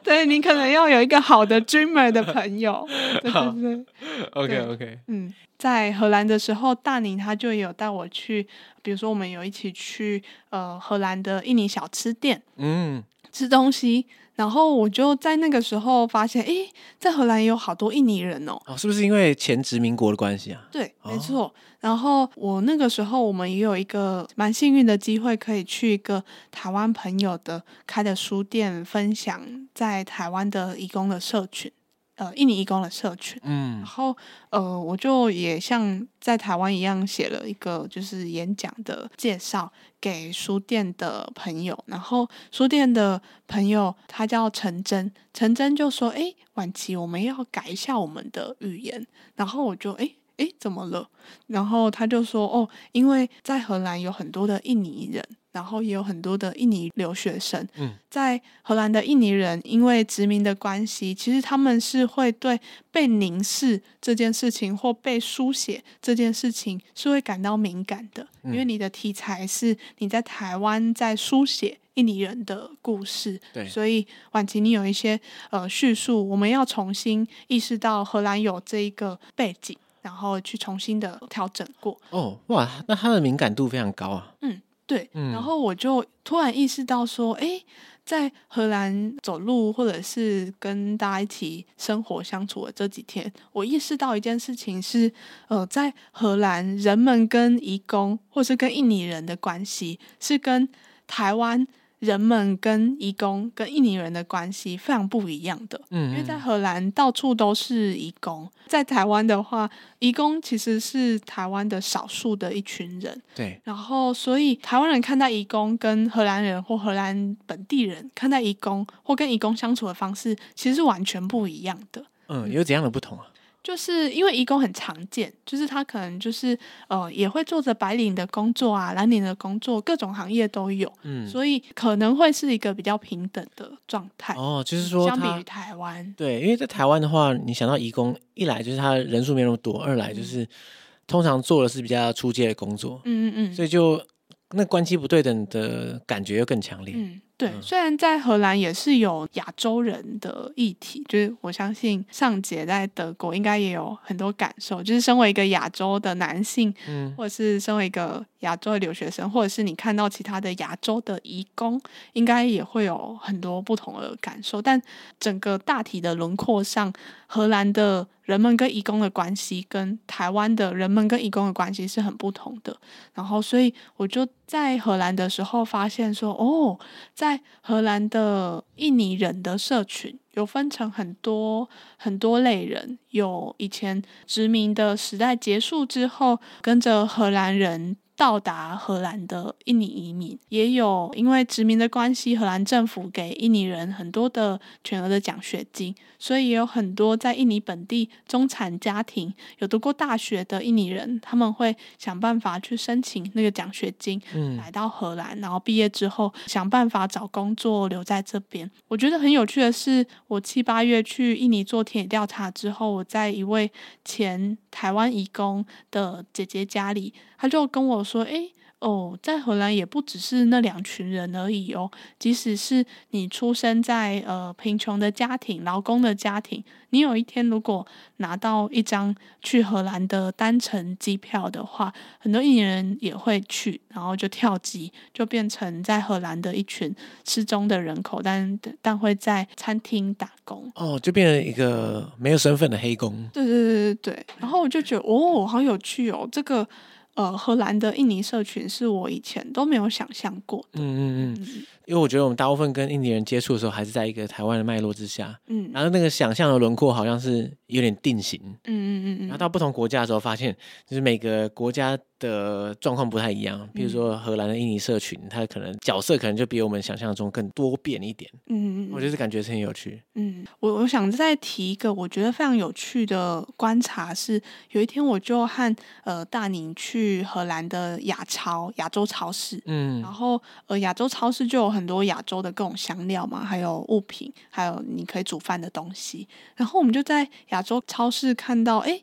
对，你可能要有一个好的 dreamer 的朋友。对对对。OK OK。嗯。在荷兰的时候，大宁他就有带我去，比如说我们有一起去呃荷兰的印尼小吃店，嗯，吃东西，然后我就在那个时候发现，诶，在荷兰也有好多印尼人哦，哦，是不是因为前殖民国的关系啊？对，没错。哦、然后我那个时候我们也有一个蛮幸运的机会，可以去一个台湾朋友的开的书店，分享在台湾的移工的社群。呃，印尼义工的社群，嗯，然后呃，我就也像在台湾一样写了一个就是演讲的介绍给书店的朋友，然后书店的朋友他叫陈真，陈真就说：“哎，晚琪，我们要改一下我们的语言。”然后我就哎。诶诶，怎么了？然后他就说，哦，因为在荷兰有很多的印尼人。然后也有很多的印尼留学生，嗯，在荷兰的印尼人因为殖民的关系，其实他们是会对被凝视这件事情或被书写这件事情是会感到敏感的，因为你的题材是你在台湾在书写印尼人的故事，对，所以婉琪，你有一些呃叙述，我们要重新意识到荷兰有这一个背景，然后去重新的调整过。哦，哇，那他的敏感度非常高啊，嗯。对，然后我就突然意识到说，哎，在荷兰走路或者是跟大家一起生活相处的这几天，我意识到一件事情是，呃，在荷兰人们跟移工或是跟印尼人的关系是跟台湾。人们跟移工、跟印尼人的关系非常不一样的，嗯，因为在荷兰到处都是移工，在台湾的话，移工其实是台湾的少数的一群人，对。然后，所以台湾人看待移工，跟荷兰人或荷兰本地人看待移工或跟移工相处的方式，其实是完全不一样的。嗯，有怎样的不同啊？就是因为移工很常见，就是他可能就是呃也会做着白领的工作啊，蓝领的工作，各种行业都有，嗯，所以可能会是一个比较平等的状态。哦，就是说相比于台湾，对，因为在台湾的话，你想到移工，一来就是他人数没那么多，二来就是、嗯、通常做的是比较出街的工作，嗯嗯嗯，所以就那关系不对等的感觉又更强烈。嗯对，虽然在荷兰也是有亚洲人的议题，就是我相信尚杰在德国应该也有很多感受，就是身为一个亚洲的男性，嗯，或者是身为一个亚洲的留学生，或者是你看到其他的亚洲的移工，应该也会有很多不同的感受。但整个大体的轮廓上，荷兰的人们跟移工的关系，跟台湾的人们跟移工的关系是很不同的。然后，所以我就在荷兰的时候发现说，哦，在荷兰的印尼人的社群有分成很多很多类人，有以前殖民的时代结束之后，跟着荷兰人。到达荷兰的印尼移民也有，因为殖民的关系，荷兰政府给印尼人很多的全额的奖学金，所以也有很多在印尼本地中产家庭有读过大学的印尼人，他们会想办法去申请那个奖学金，嗯，来到荷兰，然后毕业之后想办法找工作留在这边。我觉得很有趣的是，我七八月去印尼做田野调查之后，我在一位前台湾移工的姐姐家里。他就跟我说：“诶，哦，在荷兰也不只是那两群人而已哦。即使是你出生在呃贫穷的家庭、劳工的家庭，你有一天如果拿到一张去荷兰的单程机票的话，很多印尼人也会去，然后就跳机，就变成在荷兰的一群失踪的人口，但但会在餐厅打工。哦，就变成一个没有身份的黑工。对对对对对。然后我就觉得，哦，好有趣哦，这个。”呃，荷兰的印尼社群是我以前都没有想象过的。嗯嗯嗯。因为我觉得我们大部分跟印尼人接触的时候，还是在一个台湾的脉络之下，嗯，然后那个想象的轮廓好像是有点定型，嗯嗯嗯，然后到不同国家的时候，发现就是每个国家的状况不太一样。比如说荷兰的印尼社群，它可能角色可能就比我们想象中更多变一点，嗯嗯，我就是感觉是很有趣。嗯，我我想再提一个我觉得非常有趣的观察是，有一天我就和呃大宁去荷兰的亚超亚洲超市，嗯，然后呃亚洲超市就有。很多亚洲的各种香料嘛，还有物品，还有你可以煮饭的东西。然后我们就在亚洲超市看到，哎，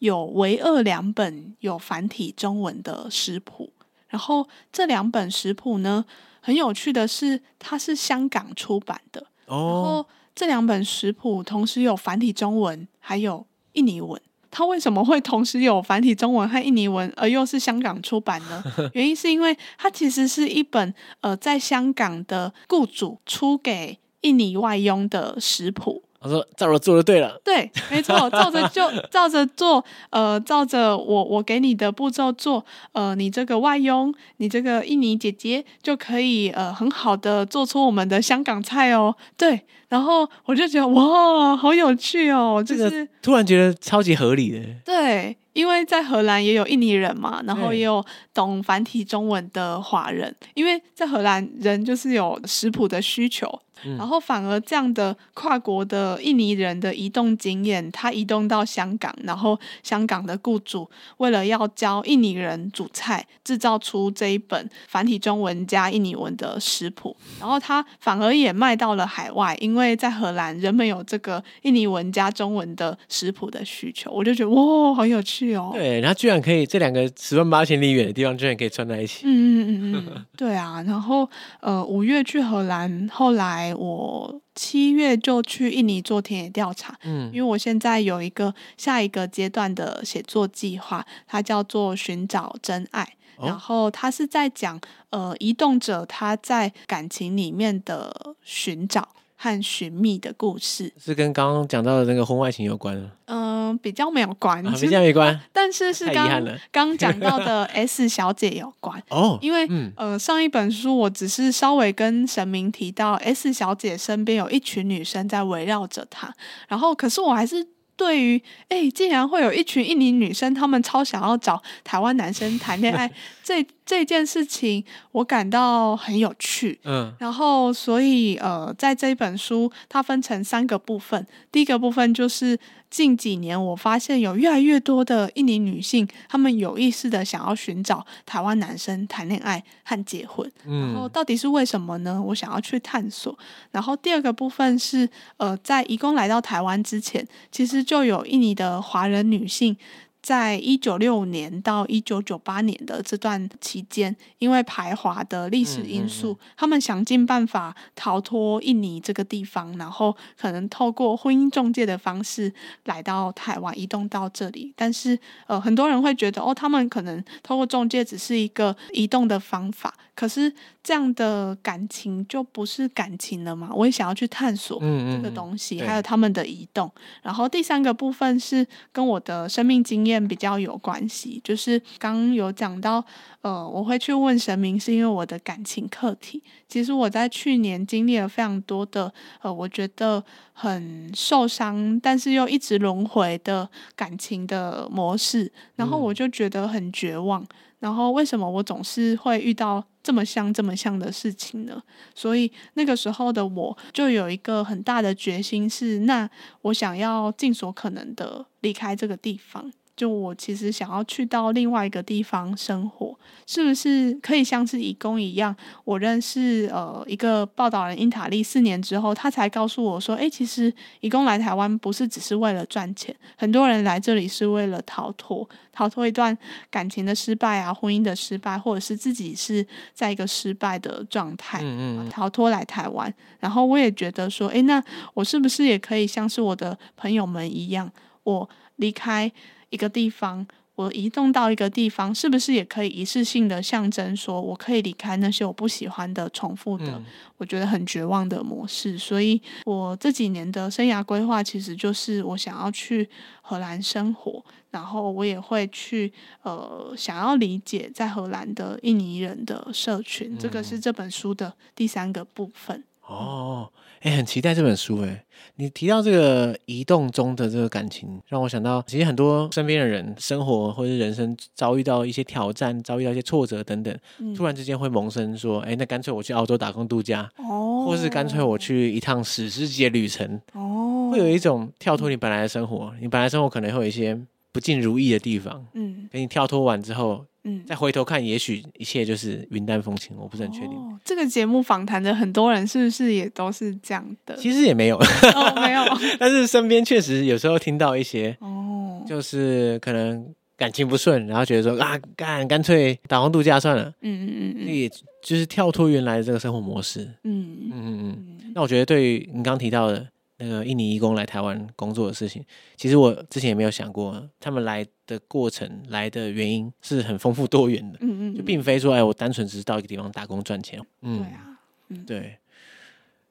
有唯二两本有繁体中文的食谱。然后这两本食谱呢，很有趣的是，它是香港出版的。哦。然后这两本食谱同时有繁体中文，还有印尼文。它为什么会同时有繁体中文和印尼文，而又是香港出版呢？原因是因为它其实是一本呃，在香港的雇主出给印尼外佣的食谱。他说：“照着做就对了。”对，没错，照着就照着做。呃，照着我我给你的步骤做。呃，你这个外佣，你这个印尼姐姐就可以呃很好的做出我们的香港菜哦。对。然后我就觉得哇，好有趣哦！就是突然觉得超级合理的。对，因为在荷兰也有印尼人嘛，然后也有懂繁体中文的华人，因为在荷兰人就是有食谱的需求。嗯、然后反而这样的跨国的印尼人的移动经验，他移动到香港，然后香港的雇主为了要教印尼人煮菜，制造出这一本繁体中文加印尼文的食谱，然后他反而也卖到了海外，因为在荷兰人们有这个印尼文加中文的食谱的需求，我就觉得哇，好有趣哦。对，然后居然可以这两个十万八千里远的地方，居然可以串在一起。嗯嗯嗯嗯，对啊。然后呃，五月去荷兰，后来。我七月就去印尼做田野调查，嗯，因为我现在有一个下一个阶段的写作计划，它叫做寻找真爱，哦、然后它是在讲呃移动者他在感情里面的寻找。和寻觅的故事是跟刚刚讲到的那个婚外情有关嗯、呃，比较没有关，啊、比较没关。但是是刚刚讲到的 S 小姐有关哦，因为、嗯、呃上一本书我只是稍微跟神明提到 S 小姐身边有一群女生在围绕着她，然后可是我还是。对于哎，竟然会有一群印尼女生，她们超想要找台湾男生谈恋爱，这这件事情我感到很有趣。嗯，然后所以呃，在这一本书，它分成三个部分，第一个部分就是。近几年，我发现有越来越多的印尼女性，她们有意识的想要寻找台湾男生谈恋爱和结婚。嗯，然后到底是为什么呢？我想要去探索。然后第二个部分是，呃，在移工来到台湾之前，其实就有印尼的华人女性。在一九六五年到一九九八年的这段期间，因为排华的历史因素，嗯嗯嗯、他们想尽办法逃脱印尼这个地方，然后可能透过婚姻中介的方式来到台湾，移动到这里。但是，呃，很多人会觉得，哦，他们可能透过中介只是一个移动的方法。可是这样的感情就不是感情了嘛？我也想要去探索这个东西，还有他们的移动。然后第三个部分是跟我的生命经验比较有关系，就是刚有讲到，呃，我会去问神明，是因为我的感情课题。其实我在去年经历了非常多的，呃，我觉得很受伤，但是又一直轮回的感情的模式，然后我就觉得很绝望。嗯然后为什么我总是会遇到这么像这么像的事情呢？所以那个时候的我就有一个很大的决心是，那我想要尽所可能的离开这个地方。就我其实想要去到另外一个地方生活，是不是可以像是移工一样？我认识呃一个报道人英塔利，四年之后，他才告诉我说：“诶，其实移工来台湾不是只是为了赚钱，很多人来这里是为了逃脱，逃脱一段感情的失败啊，婚姻的失败，或者是自己是在一个失败的状态，嗯嗯，逃脱来台湾。然后我也觉得说，诶，那我是不是也可以像是我的朋友们一样，我离开。”一个地方，我移动到一个地方，是不是也可以一次性的象征，说我可以离开那些我不喜欢的、重复的，嗯、我觉得很绝望的模式？所以，我这几年的生涯规划，其实就是我想要去荷兰生活，然后我也会去呃，想要理解在荷兰的印尼人的社群。嗯、这个是这本书的第三个部分。哦。哎，很期待这本书哎！你提到这个移动中的这个感情，让我想到，其实很多身边的人生活或者人生遭遇到一些挑战，遭遇到一些挫折等等，嗯、突然之间会萌生说，哎，那干脆我去澳洲打工度假，哦，或是干脆我去一趟史诗级的旅程，哦，会有一种跳脱你本来的生活，你本来生活可能会有一些不尽如意的地方，嗯，给你跳脱完之后。嗯，再回头看，也许一切就是云淡风轻，我不是很确定。哦，这个节目访谈的很多人是不是也都是这样的？其实也没有，哦，没有。但是身边确实有时候听到一些，哦，就是可能感情不顺，然后觉得说啊，干干脆打工度假算了。嗯嗯嗯嗯，也就是跳脱原来的这个生活模式。嗯嗯嗯嗯。那我觉得，对于你刚提到的。那个印尼义工来台湾工作的事情，其实我之前也没有想过，他们来的过程、来的原因是很丰富多元的。嗯嗯，就并非说，哎，我单纯只是到一个地方打工赚钱。嗯，对啊，嗯，对。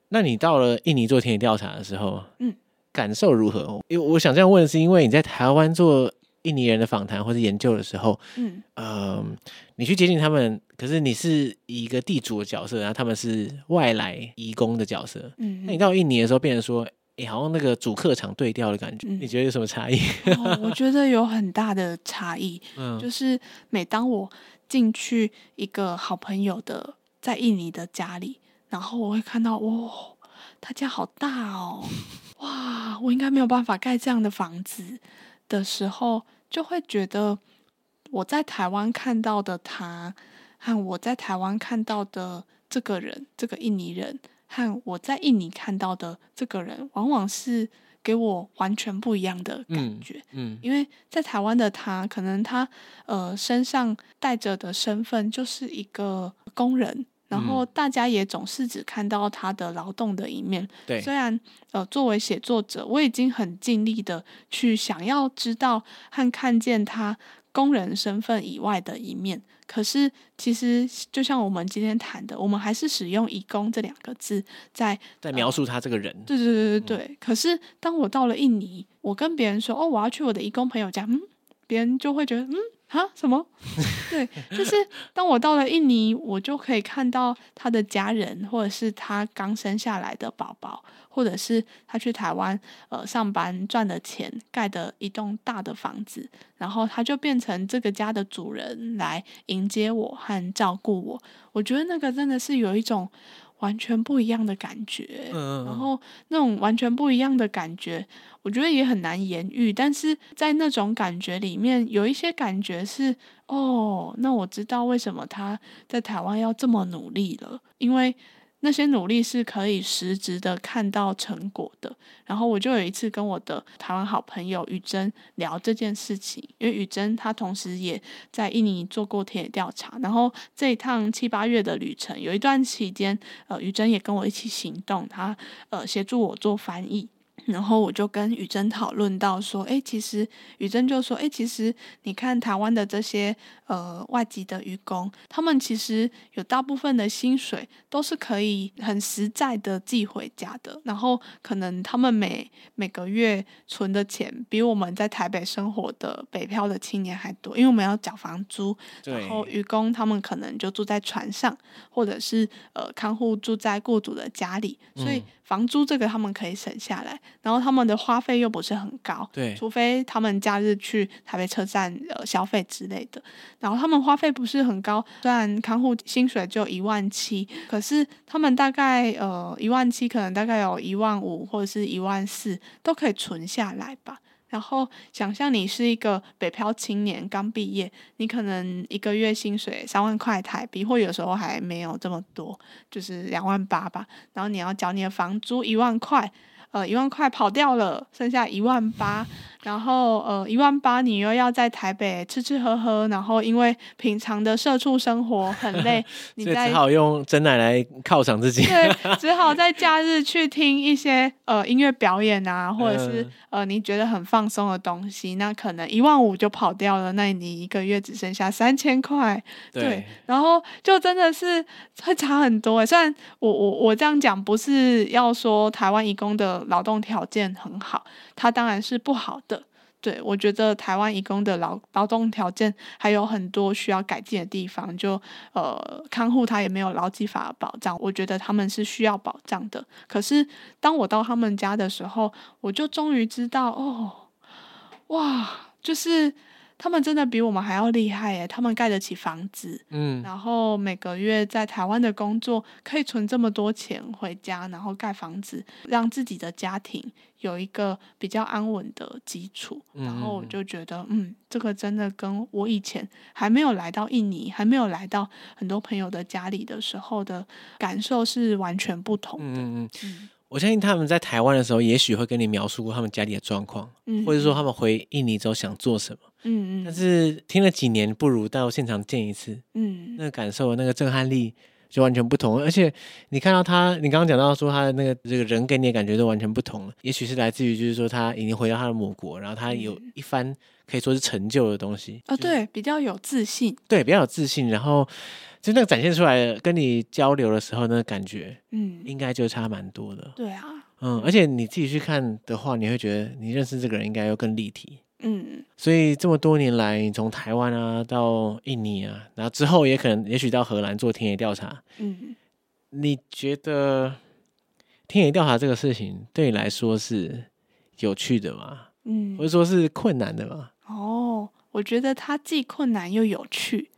那你到了印尼做田野调查的时候，嗯，感受如何？因为我想这样问，是因为你在台湾做印尼人的访谈或者研究的时候，嗯，呃，你去接近他们，可是你是一个地主的角色，然后他们是外来移工的角色。嗯，那你到印尼的时候，变成说，哎，好像那个主客场对调的感觉。嗯、你觉得有什么差异？哦，我觉得有很大的差异。嗯，就是每当我进去一个好朋友的在印尼的家里，然后我会看到，哇、哦，他家好大哦，哇，我应该没有办法盖这样的房子的时候，就会觉得我在台湾看到的他。和我在台湾看到的这个人，这个印尼人，和我在印尼看到的这个人，往往是给我完全不一样的感觉。嗯，嗯，因为在台湾的他，可能他呃身上带着的身份就是一个工人，然后大家也总是只看到他的劳动的一面。对，虽然呃作为写作者，我已经很尽力的去想要知道和看见他工人身份以外的一面。可是，其实就像我们今天谈的，我们还是使用“义工”这两个字在在描述他这个人。呃、对对对对对。嗯、可是，当我到了印尼，我跟别人说：“哦，我要去我的义工朋友家。”嗯，别人就会觉得：“嗯，啊，什么？” 对，就是当我到了印尼，我就可以看到他的家人，或者是他刚生下来的宝宝。或者是他去台湾呃上班赚的钱盖的一栋大的房子，然后他就变成这个家的主人来迎接我和照顾我。我觉得那个真的是有一种完全不一样的感觉，嗯，然后那种完全不一样的感觉，我觉得也很难言喻。但是在那种感觉里面，有一些感觉是哦，那我知道为什么他在台湾要这么努力了，因为。那些努力是可以实质的看到成果的。然后我就有一次跟我的台湾好朋友宇珍聊这件事情，因为宇珍她同时也在印尼做过田野调查。然后这一趟七八月的旅程，有一段期间，呃，宇珍也跟我一起行动，她呃协助我做翻译。然后我就跟宇珍讨论到说，哎，其实宇珍就说，哎，其实你看台湾的这些呃外籍的渔工，他们其实有大部分的薪水都是可以很实在的寄回家的。然后可能他们每每个月存的钱比我们在台北生活的北漂的青年还多，因为我们要缴房租。然后渔工他们可能就住在船上，或者是呃看护住在雇主的家里，所以房租这个他们可以省下来。然后他们的花费又不是很高，对，除非他们假日去台北车站呃消费之类的。然后他们花费不是很高，虽然看护薪水就一万七，可是他们大概呃一万七，可能大概有一万五或者是一万四都可以存下来吧。然后想象你是一个北漂青年刚毕业，你可能一个月薪水三万块台币，或有时候还没有这么多，就是两万八吧。然后你要缴你的房租一万块。呃，一万块跑掉了，剩下一万八。然后呃，一万八你又要在台北吃吃喝喝，然后因为平常的社畜生活很累，你在只好用真奶来犒赏自己。对，只好在假日去听一些呃音乐表演啊，或者是呃你觉得很放松的东西，那可能一万五就跑掉了，那你一个月只剩下三千块。对，对，然后就真的是会差很多诶。虽然我我我这样讲不是要说台湾义工的劳动条件很好，它当然是不好的。对，我觉得台湾义工的劳劳动条件还有很多需要改进的地方，就呃，看护他也没有劳基法保障，我觉得他们是需要保障的。可是当我到他们家的时候，我就终于知道，哦，哇，就是。他们真的比我们还要厉害耶！他们盖得起房子，嗯，然后每个月在台湾的工作可以存这么多钱回家，然后盖房子，让自己的家庭有一个比较安稳的基础。然后我就觉得，嗯，这个真的跟我以前还没有来到印尼，还没有来到很多朋友的家里的时候的感受是完全不同的。嗯嗯。我相信他们在台湾的时候，也许会跟你描述过他们家里的状况，嗯，或者说他们回印尼之后想做什么，嗯嗯。但是听了几年，不如到现场见一次，嗯，那个感受、那个震撼力就完全不同。而且你看到他，你刚刚讲到说他的那个这个人给你的感觉都完全不同了。也许是来自于就是说他已经回到他的母国，然后他有一番可以说是成就的东西啊，对，比较有自信，对，比较有自信，然后。就那个展现出来的，跟你交流的时候那个感觉，嗯，应该就差蛮多的。对啊，嗯，而且你自己去看的话，你会觉得你认识这个人应该要更立体。嗯，所以这么多年来，你从台湾啊到印尼啊，然后之后也可能也许到荷兰做田野调查。嗯，你觉得田野调查这个事情对你来说是有趣的吗？嗯，或者说是困难的吗？哦，我觉得它既困难又有趣。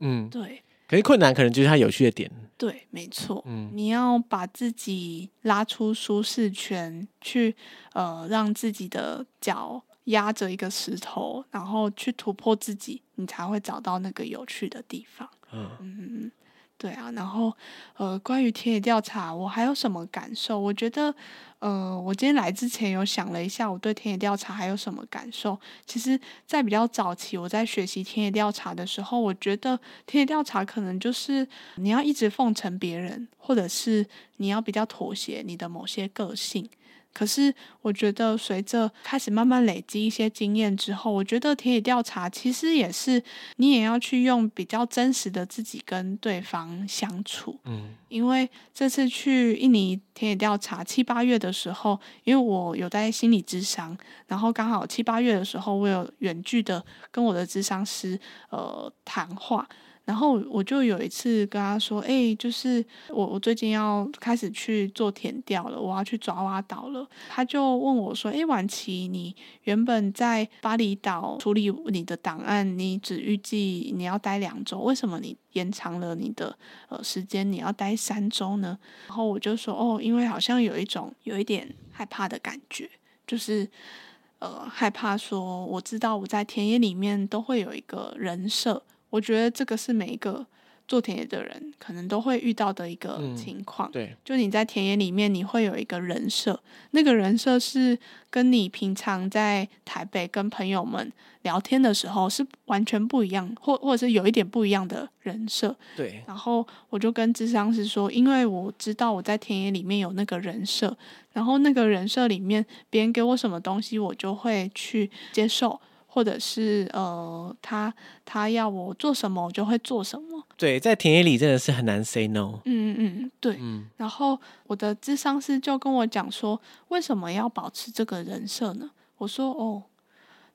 嗯，对。可是困难可能就是它有趣的点。对，没错。嗯，你要把自己拉出舒适圈，去呃，让自己的脚压着一个石头，然后去突破自己，你才会找到那个有趣的地方。嗯嗯。对啊，然后呃，关于田野调查，我还有什么感受？我觉得，呃，我今天来之前有想了一下，我对田野调查还有什么感受？其实，在比较早期，我在学习田野调查的时候，我觉得田野调查可能就是你要一直奉承别人，或者是你要比较妥协你的某些个性。可是，我觉得随着开始慢慢累积一些经验之后，我觉得田野调查其实也是你也要去用比较真实的自己跟对方相处。嗯，因为这次去印尼田野调查七八月的时候，因为我有在心理智商，然后刚好七八月的时候，我有远距的跟我的智商师呃谈话。然后我就有一次跟他说：“哎，就是我我最近要开始去做田调了，我要去爪哇岛了。”他就问我说：“哎，婉琪，你原本在巴厘岛处理你的档案，你只预计你要待两周，为什么你延长了你的呃时间，你要待三周呢？”然后我就说：“哦，因为好像有一种有一点害怕的感觉，就是呃害怕说，我知道我在田野里面都会有一个人设。”我觉得这个是每一个做田野的人可能都会遇到的一个情况。嗯，对，就你在田野里面，你会有一个人设，那个人设是跟你平常在台北跟朋友们聊天的时候是完全不一样，或或者是有一点不一样的人设。对。然后我就跟智商是说，因为我知道我在田野里面有那个人设，然后那个人设里面别人给我什么东西，我就会去接受。或者是呃，他他要我做什么，我就会做什么。对，在田野里真的是很难 say no。嗯嗯嗯，对。嗯。然后我的智商师就跟我讲说，为什么要保持这个人设呢？我说哦，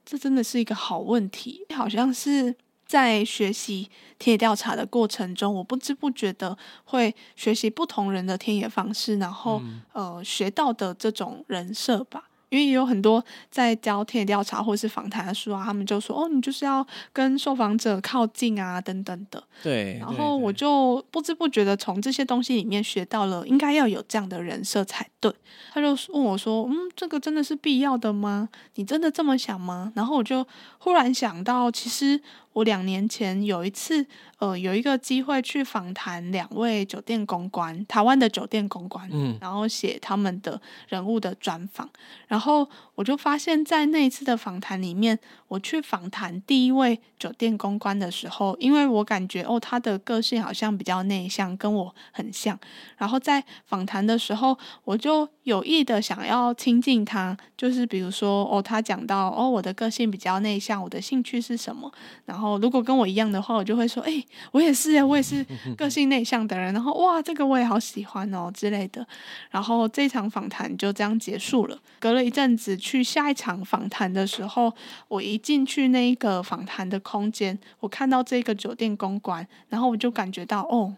这真的是一个好问题。好像是在学习田野调查的过程中，我不知不觉的会学习不同人的田野方式，然后、嗯、呃，学到的这种人设吧。因为也有很多在教田野调查或是访谈的书啊，他们就说哦，你就是要跟受访者靠近啊，等等的。对。然后我就不知不觉的从这些东西里面学到了，应该要有这样的人设才对。他就问我说：“嗯，这个真的是必要的吗？你真的这么想吗？”然后我就忽然想到，其实。我两年前有一次，呃，有一个机会去访谈两位酒店公关，台湾的酒店公关，嗯，然后写他们的人物的专访，然后我就发现，在那一次的访谈里面，我去访谈第一位酒店公关的时候，因为我感觉哦，他的个性好像比较内向，跟我很像，然后在访谈的时候，我就有意的想要亲近他，就是比如说哦，他讲到哦，我的个性比较内向，我的兴趣是什么，然后。如果跟我一样的话，我就会说：“哎、欸，我也是，我也是 个性内向的人。”然后哇，这个我也好喜欢哦之类的。然后这场访谈就这样结束了。隔了一阵子去下一场访谈的时候，我一进去那一个访谈的空间，我看到这个酒店公关，然后我就感觉到哦，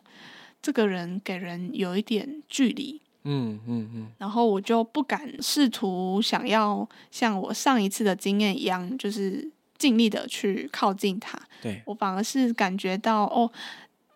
这个人给人有一点距离。嗯嗯嗯。然后我就不敢试图想要像我上一次的经验一样，就是。尽力的去靠近他，对，我反而是感觉到哦，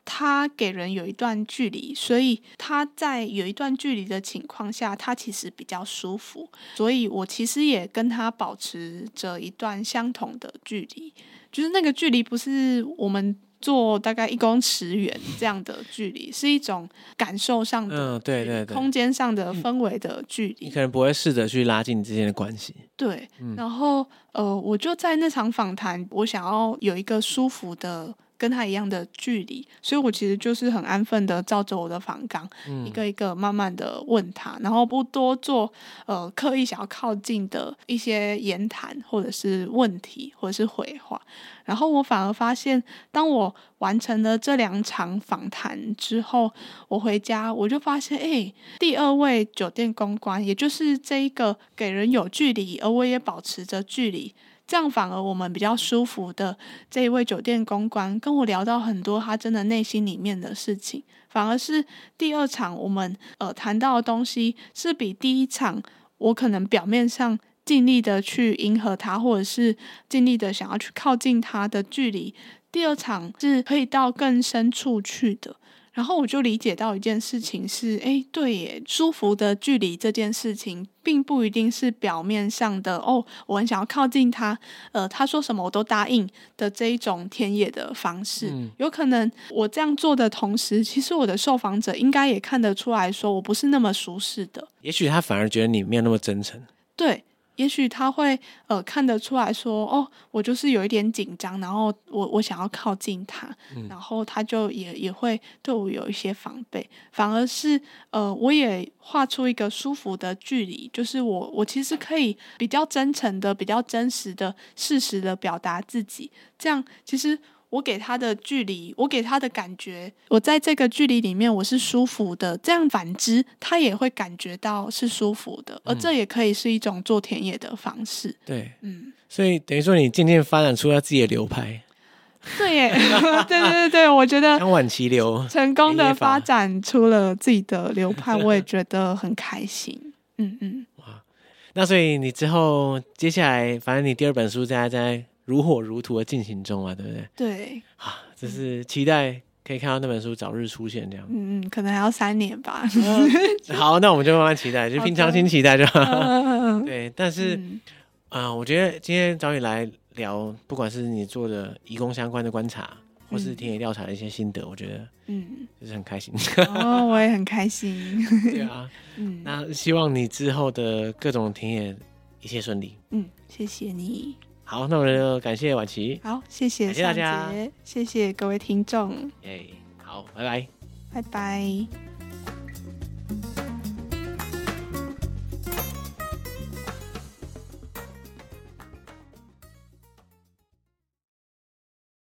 他给人有一段距离，所以他在有一段距离的情况下，他其实比较舒服，所以我其实也跟他保持着一段相同的距离，就是那个距离不是我们。做大概一公尺远这样的距离，是一种感受上的，嗯，对对对，空间上的氛围的距离。你可能不会试着去拉近之间的关系。对，嗯，然后呃，我就在那场访谈，我想要有一个舒服的。跟他一样的距离，所以我其实就是很安分的照着我的访纲，嗯、一个一个慢慢的问他，然后不多做呃刻意想要靠近的一些言谈或者是问题或者是回话，然后我反而发现，当我完成了这两场访谈之后，我回家我就发现，哎，第二位酒店公关，也就是这一个给人有距离，而我也保持着距离。这样反而我们比较舒服的这一位酒店公关跟我聊到很多他真的内心里面的事情，反而是第二场我们呃谈到的东西是比第一场我可能表面上尽力的去迎合他，或者是尽力的想要去靠近他的距离，第二场是可以到更深处去的。然后我就理解到一件事情是，哎，对耶，舒服的距离这件事情，并不一定是表面上的哦，我很想要靠近他，呃，他说什么我都答应的这一种田野的方式。嗯，有可能我这样做的同时，其实我的受访者应该也看得出来说，我不是那么舒适的。也许他反而觉得你没有那么真诚。对。也许他会呃看得出来说，哦，我就是有一点紧张，然后我我想要靠近他，嗯、然后他就也也会对我有一些防备，反而是呃我也画出一个舒服的距离，就是我我其实可以比较真诚的、比较真实的、适时的表达自己，这样其实。我给他的距离，我给他的感觉，我在这个距离里面我是舒服的。这样反之，他也会感觉到是舒服的，而这也可以是一种做田野的方式。对，嗯，所以等于说你渐渐发展出了自己的流派。对耶，对对对对，我觉得像晚期流成功的发展出了自己的流派，我也觉得很开心。嗯嗯，哇，那所以你之后接下来，反正你第二本书在在。如火如荼的进行中啊，对不对？对，啊，就是期待可以看到那本书早日出现这样。嗯嗯，可能还要三年吧。好，那我们就慢慢期待，就平常心期待就好。对，但是，嗯、呃，我觉得今天找你来聊，不管是你做的义工相关的观察，或是田野调查的一些心得，我觉得，嗯，就是很开心。哦，我也很开心。对啊，嗯，那希望你之后的各种田野一切顺利。嗯，谢谢你。好，那我们就感谢婉琪。好，谢谢，谢谢大家，谢谢各位听众。哎，好，拜拜，拜拜。